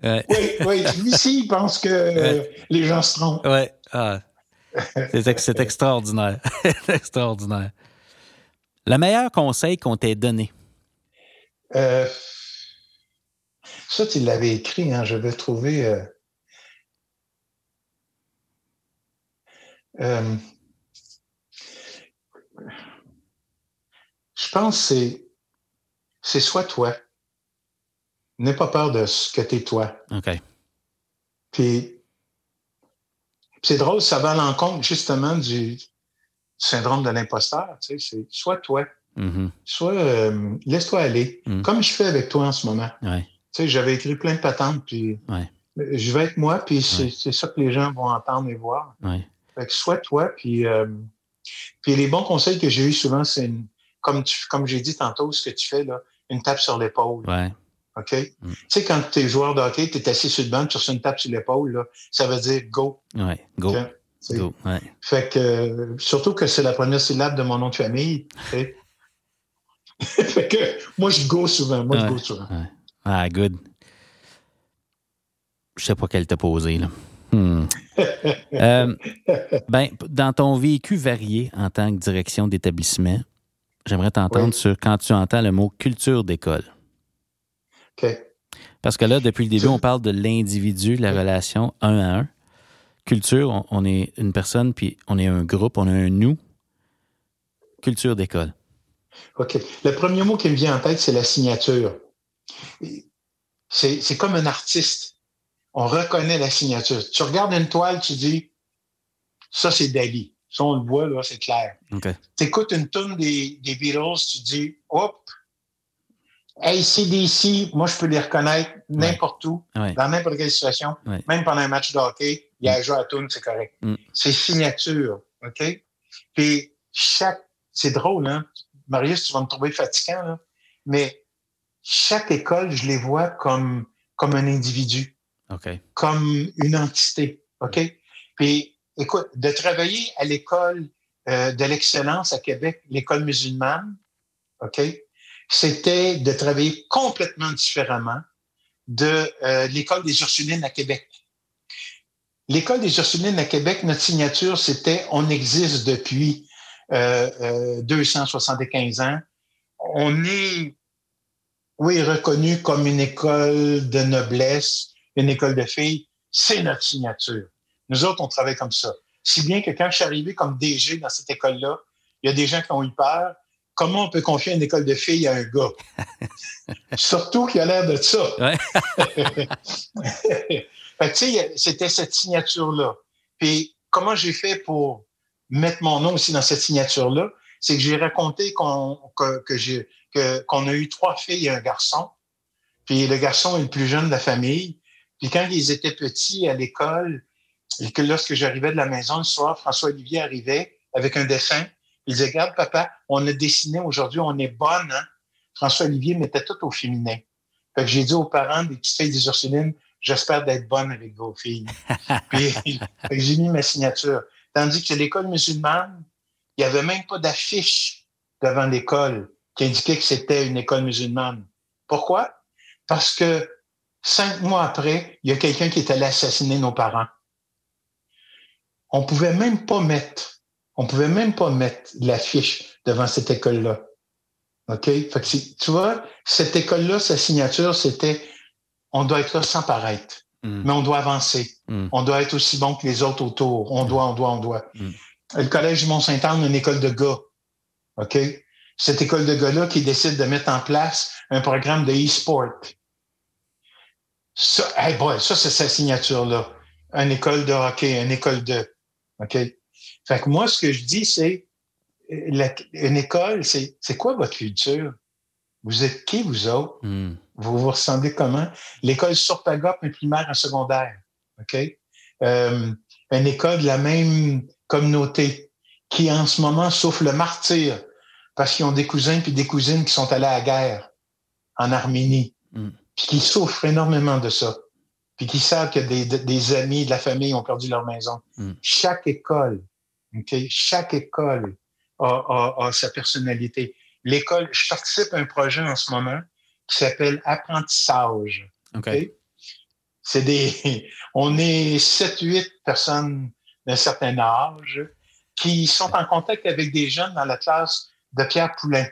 Ouais. Oui, oui. Lui aussi, il pense que euh, les gens se trompent. Ouais. Ah. C'est ex- c'est extraordinaire. [laughs] C'est extraordinaire. Le meilleur conseil qu'on t'ait donné? Euh, ça, tu l'avais écrit, hein, je vais trouver. euh, euh, je pense que c'est, c'est soit toi. N'aie pas peur de ce que t'es toi. OK. Puis, c'est drôle, ça va à l'encontre justement du syndrome de l'imposteur. Tu sais, c'est soit toi, Mhm. soit euh, laisse-toi aller, Mm. comme je fais avec toi en ce moment. Ouais. Tu sais, j'avais écrit plein de patentes, puis Ouais. je vais être moi, puis c'est Ouais. c'est ça que les gens vont entendre et voir. Ouais. Fait que sois toi, puis, euh, puis les bons conseils que j'ai eu souvent, c'est comme, tu- comme j'ai dit tantôt, ce que tu fais, là, une tape sur l'épaule. OK? Mm. Tu sais, quand tu es joueur de hockey, tu es assis sur le banc, tu reçois une tape sur l'épaule, là, ça veut dire go. Ouais. Go. Go. Ouais. Fait que, euh, surtout que c'est la première syllabe de mon nom de famille. [laughs] fait que, moi, je go souvent. Moi, je go souvent. Ah, good. Je sais pas quelle te poser, là. Hmm. [laughs] Euh, ben, dans ton vécu varié en tant que direction d'établissement, j'aimerais t'entendre Oui. sur quand tu entends le mot culture d'école. OK. Parce que là, depuis le début, on parle de l'individu, la relation un à un. Culture, on, on est une personne, puis on est un groupe, on a un nous. Culture d'école. OK. Le premier mot qui me vient en tête, c'est la signature. C'est comme un artiste. On reconnaît la signature. Tu regardes une toile, tu dis, ça, c'est Dali. Ça, on le voit, là, c'est clair. OK. Tu écoutes une tune des, des Beatles, tu dis, hop, hey, CDC, moi, je peux les reconnaître n'importe où, Ouais. dans n'importe quelle situation, Ouais. même pendant un match de hockey, il y a un jeu à tune, c'est correct. Mm. C'est signature, OK? Puis chaque, c'est drôle, hein? Marius, tu vas me trouver fatigant, là, mais chaque école, je les vois comme, comme un individu OK. comme une entité. OK? Puis, écoute, de travailler à l'école euh, de l'excellence à Québec, l'école musulmane, OK? C'était de travailler complètement différemment de euh, l'école des Ursulines à Québec. L'école des Ursulines à Québec, notre signature, c'était on existe depuis euh, euh, 275 ans. On est, oui, reconnu comme une école de noblesse, une école de filles, c'est notre signature. Nous autres, on travaille comme ça. Si bien que quand je suis arrivé comme DG dans cette école-là, il y a des gens qui ont eu peur. Comment on peut confier une école de filles à un gars? [laughs] Surtout qu'il a l'air de ça. Ouais. [laughs] fait que, tu sais, c'était cette signature-là. Puis, comment j'ai fait pour mettre mon nom aussi dans cette signature-là? c'est que j'ai raconté qu'on que, que qu'on a eu trois filles et un garçon. Puis le garçon est le plus jeune de la famille. Puis quand ils étaient petits à l'école, et que lorsque j'arrivais de la maison le soir, François Olivier arrivait avec un dessin. Il disait, regarde, papa, on a dessiné aujourd'hui, on est bonne. Hein? François Olivier mettait tout au féminin. Fait que j'ai dit aux parents des petites filles des Ursulines, j'espère d'être bonne avec vos filles. [laughs] Puis j'ai mis ma signature. Tandis que l'école musulmane, il n'y avait même pas d'affiche devant l'école qui indiquait que c'était une école musulmane. Pourquoi? Parce que cinq mois après, il y a quelqu'un qui est allé assassiner nos parents. On pouvait même pas mettre, on pouvait même pas mettre l'affiche devant cette école-là. OK? Fait que tu vois, cette école-là, sa signature, c'était on doit être là sans paraître, mm. mais on doit avancer. Mm. On doit être aussi bon que les autres autour. On doit, on doit, on doit. Mm. Le Collège du Mont-Saint-Anne, une école de gars. OK? Cette école de gars-là qui décide de mettre en place un programme de e-sport. Ça, hey boy, ça, c'est sa signature-là. Une école de hockey, une école de. OK? Fait que moi, ce que je dis, c'est une école, c'est quoi votre culture? Vous êtes qui, vous autres? Hmm. Vous vous ressemblez comment? L'école Surpagop, un primaire, un secondaire. OK? Euh, une école de la même communauté qui, en ce moment, souffre le martyr parce qu'ils ont des cousins puis des cousines qui sont allés à la guerre en Arménie, hmm. puis qui souffrent énormément de ça, puis qui savent que des, des amis de la famille ont perdu leur maison. Hmm. Chaque école, OK? Chaque école a, sa personnalité. L'école, je participe à un projet en ce moment qui s'appelle Apprentissage. OK. C'est des, [laughs] on est 7-8 personnes d'un certain âge qui sont en contact avec des jeunes dans la classe de Pierre Poulain,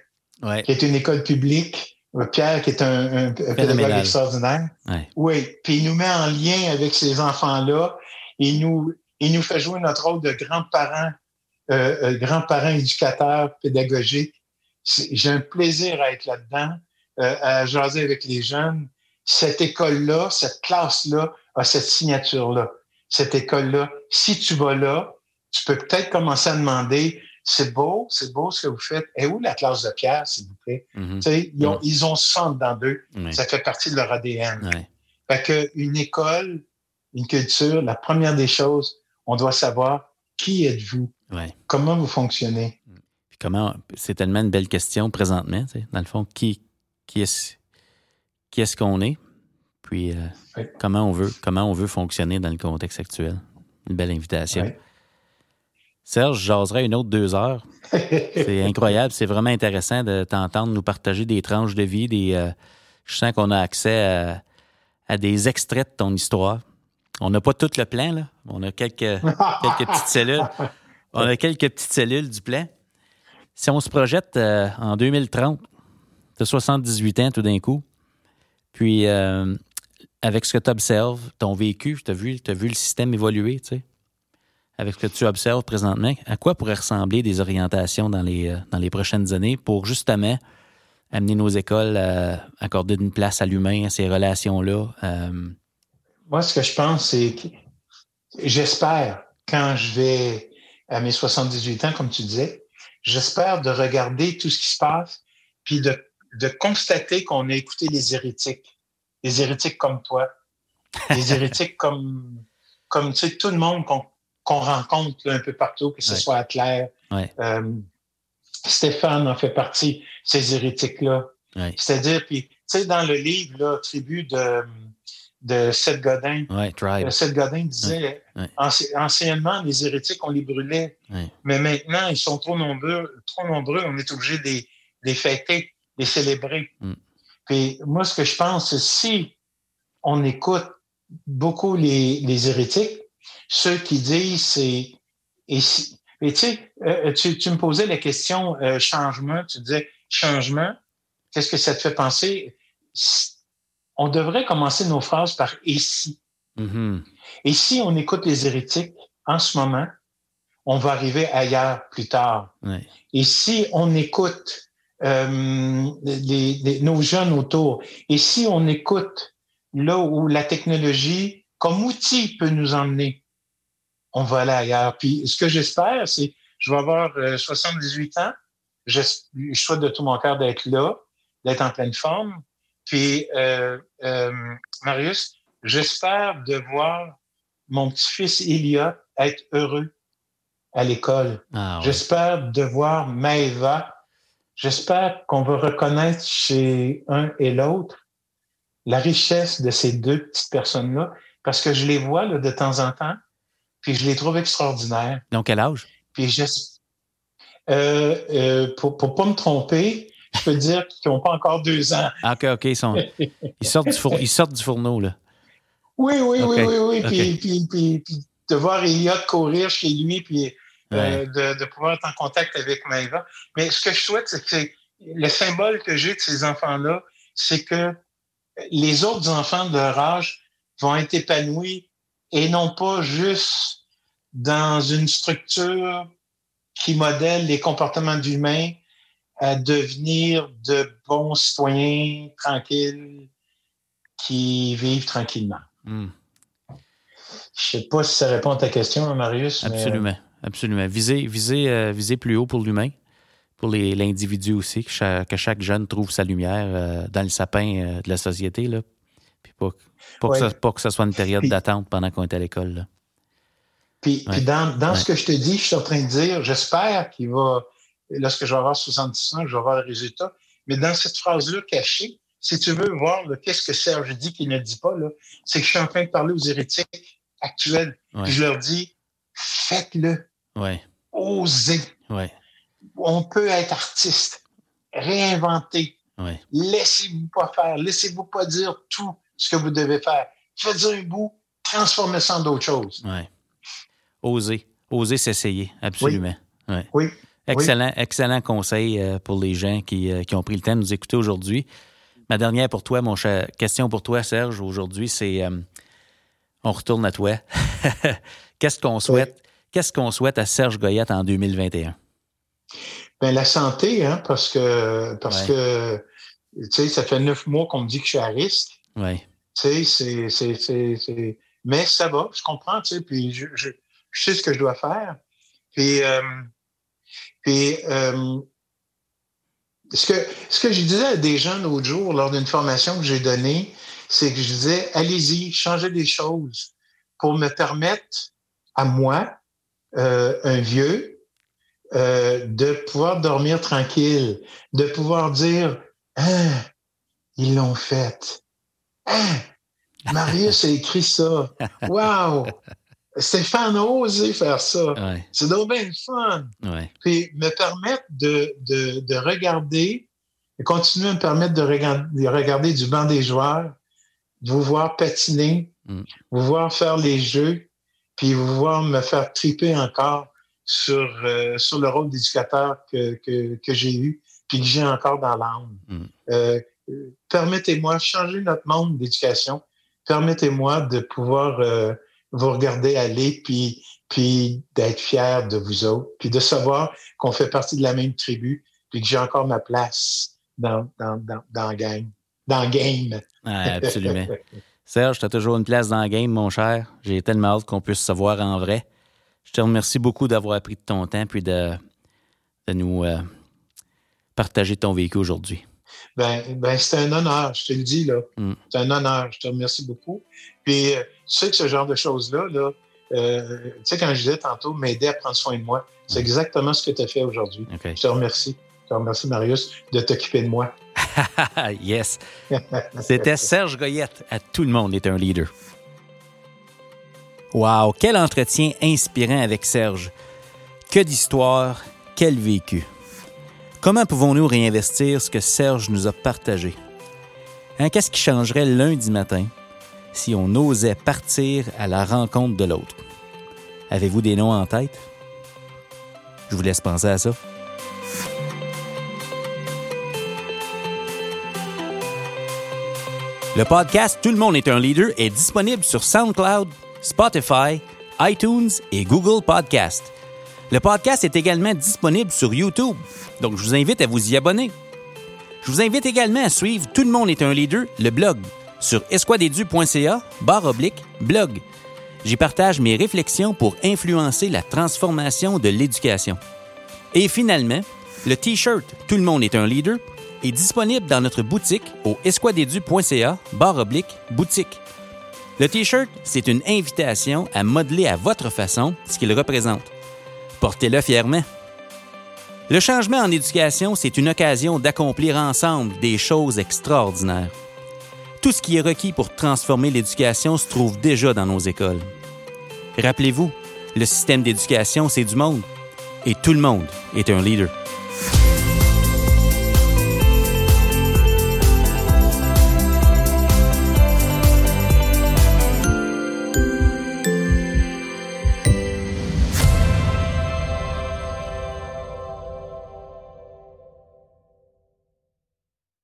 qui est une école publique. Euh, Pierre, qui est un, un pédagogue extraordinaire. Oui. Puis il nous met en lien avec ces enfants-là. Il nous, il nous fait jouer notre rôle de grands-parents euh, euh, grands-parents éducateurs pédagogiques. J'ai un plaisir à être là-dedans, euh, à jaser avec les jeunes. Cette école-là, cette classe-là a cette signature-là. Cette école-là, si tu vas là, tu peux peut-être commencer à demander c'est beau, c'est beau ce que vous faites. Et où la classe de Pierre, s'il vous plaît? Mm-hmm. ils, ont, ils ont ça dans d'eux. Ça fait partie de leur ADN. Fait que une école, une culture, la première des choses, on doit savoir qui êtes-vous? Comment vous fonctionnez? Puis comment, c'est tellement une belle question présentement, dans le fond, qui, qui est-ce qui est-ce qu'on est? Puis euh, comment on veut comment on veut fonctionner dans le contexte actuel? Une belle invitation. Serge, j'oserais une autre deux heures. [laughs] c'est incroyable, c'est vraiment intéressant de t'entendre nous partager des tranches de vie, des. Euh, je sens qu'on a accès à, à, des extraits de ton histoire. On n'a pas tout le plan, là. On a quelques, petites cellules. On a quelques petites cellules du plan. Si on se projette euh, en 2030, tu as 78 ans tout d'un coup, puis euh, avec ce que tu observes, ton vécu, tu as, vu, vu le système évoluer, tu sais, avec ce que tu observes présentement, à quoi pourraient ressembler des orientations dans les, euh, dans les prochaines années pour justement amener nos écoles à accorder une place à l'humain, à ces relations-là? Moi, ce que je pense, c'est que j'espère, quand je vais à mes 78 ans, comme tu disais, j'espère de regarder tout ce qui se passe, puis de, de constater qu'on a écouté les hérétiques, les hérétiques comme toi, les [laughs] hérétiques comme, comme tu sais, tout le monde qu'on rencontre un peu partout, que ce soit à Claire. Euh, Stéphane en fait partie, ces hérétiques-là. C'est-à-dire, puis, tu sais, dans le livre, là, Tribu de de Seth Godin. Ouais, euh, Seth Godin disait anciennement, les hérétiques, on les brûlait. Mais maintenant, ils sont trop nombreux, trop nombreux, on est obligé de les, fêter, de les célébrer. Mm. Puis moi, ce que je pense, c'est si on écoute beaucoup les, hérétiques, ceux qui disent c'est. Et si, tu sais, euh, tu, me posais la question euh, changement, tu disais changement, qu'est-ce que ça te fait penser? On devrait commencer nos phrases par et si. Mm-hmm. Et si on écoute les hérétiques en ce moment, on va arriver ailleurs plus tard. Et si on écoute euh, nos jeunes autour, et si on écoute là où la technologie comme outil peut nous emmener, on va aller ailleurs. Puis ce que j'espère, c'est je vais avoir 78 euh, ans, je, souhaite de tout mon cœur d'être là, d'être en pleine forme. Puis, euh, euh, Marius, j'espère de voir mon petit-fils Elliot être heureux à l'école. Ah, j'espère de voir Maëva. J'espère qu'on va reconnaître chez un et l'autre la richesse de ces deux petites personnes-là, parce que je les vois là, de temps en temps, puis je les trouve extraordinaires. Donc, quel âge? Puis euh, euh, pour ne pas me tromper, je peux dire qu'ils n'ont pas encore deux ans. Ah, OK, OK. Ils, sont, [laughs] ils, sortent, du ils sortent du fourneau, là. Oui, oui, oui, oui, oui. Puis, puis, puis, puis, de voir Elliot courir chez lui, puis euh, de, de, pouvoir être en contact avec Maëva. Mais ce que je souhaite, c'est que le symbole que j'ai de ces enfants-là, c'est que les autres enfants de leur âge vont être épanouis et non pas juste dans une structure qui modèle les comportements d'humains à devenir de bons citoyens tranquilles qui vivent tranquillement. Hmm. Je ne sais pas si ça répond à ta question, Marius. Absolument, absolument. Viser, viser, euh, viser plus haut pour l'humain, pour l'individu aussi, que chaque, jeune trouve sa lumière euh, dans le sapin euh, de la société, là. Puis pas, que ça, pas, que ça, soit une période d'attente pendant qu'on est à l'école. Puis, dans, ce que je te dis, je suis en train de dire, j'espère qu'il va, lorsque je vais avoir 70 ans, je vais avoir le résultat. Mais dans cette phrase-là cachée, si tu veux voir qu'est-ce que Serge dit qu'il ne dit pas, c'est que je suis en train de parler aux hérétiques actuels. je leur dis, faites-le. Osez. On peut être artiste, réinventer. Laissez-vous pas faire. Laissez-vous pas dire tout ce que vous devez faire. Faites un bout, transformez ça en d'autres choses. Oser. Oser s'essayer, absolument. Oui. Excellent, excellent conseil euh, pour les gens qui, euh, qui, ont pris le temps de nous écouter aujourd'hui. Ma dernière pour toi, mon cher, question pour toi, Serge, aujourd'hui, c'est euh, on retourne à toi. [laughs] qu'est-ce qu'on souhaite? Qu'est-ce qu'on souhaite à Serge Goyette en 2021? Ben, la santé, hein, parce que parce que tu sais, ça fait neuf mois qu'on me dit que je suis à risque. Oui. Tu sais, c'est. Mais ça va, je comprends, tu sais, puis je, je, sais ce que je dois faire. Puis, euh, puis euh, ce que, ce que je disais à des gens l'autre jour lors d'une formation que j'ai donnée, c'est que je disais, allez-y, changez des choses pour me permettre à moi, euh, un vieux, euh, de pouvoir dormir tranquille, de pouvoir dire, hein, ils l'ont fait. Hein, Marius a écrit ça. [laughs] Wow! Stéphane a osé faire ça. C'est donc bien fun. Puis me permettre de, de, de regarder, de continuer à me permettre de regarder, du banc des joueurs, de vous voir patiner, mm. vous voir faire les jeux, puis vous voir me faire triper encore sur, euh, sur le rôle d'éducateur que, que, que j'ai eu, puis que j'ai encore dans l'âme. Mm. Euh, permettez-moi, changer notre monde d'éducation. Permettez-moi de pouvoir euh, vous regarder aller, puis, puis d'être fier de vous autres, puis de savoir qu'on fait partie de la même tribu, puis que j'ai encore ma place dans, dans, dans, game. Dans game. absolument. Serge, tu as toujours une place dans le game, mon cher. J'ai tellement hâte qu'on puisse se voir en vrai. Je te remercie beaucoup d'avoir pris de ton temps puis de, de nous euh, partager ton vécu aujourd'hui. Ben, ben c'est un honneur, je te le dis, là. Mm. C'est un honneur. Je te remercie beaucoup. Puis, euh, sais que ce genre de choses-là, là, euh, tu sais, quand je disais tantôt, m'aider à prendre soin de moi, c'est exactement ce que tu as fait aujourd'hui. Je te remercie. Je te remercie, Marius, de t'occuper de moi. [laughs] yes. C'était Serge Goyette. À tout le monde est un leader. Wow, quel entretien inspirant avec Serge. Que d'histoire, quel vécu. Comment pouvons-nous réinvestir ce que Serge nous a partagé? Hein, qu'est-ce qui changerait lundi matin si on osait partir à la rencontre de l'autre? Avez-vous des noms en tête? Je vous laisse penser à ça. Le podcast Tout le monde est un leader est disponible sur SoundCloud, Spotify, iTunes et Google Podcast. Le podcast est également disponible sur YouTube, donc je vous invite à vous y abonner. Je vous invite également à suivre Tout le monde est un leader, le blog, sur esquadedu.ca, barre oblique, blog. J'y partage mes réflexions pour influencer la transformation de l'éducation. Et finalement, Le T-shirt Tout le monde est un leader est disponible dans notre boutique au esquadedu.ca barre oblique boutique. Le T-shirt, c'est une invitation à modeler à votre façon ce qu'il représente. Portez-le fièrement. Le changement en éducation, c'est une occasion d'accomplir ensemble des choses extraordinaires. Tout ce qui est requis pour transformer l'éducation se trouve déjà dans nos écoles. Rappelez-vous, le système d'éducation, c'est du monde. Et tout le monde est un leader.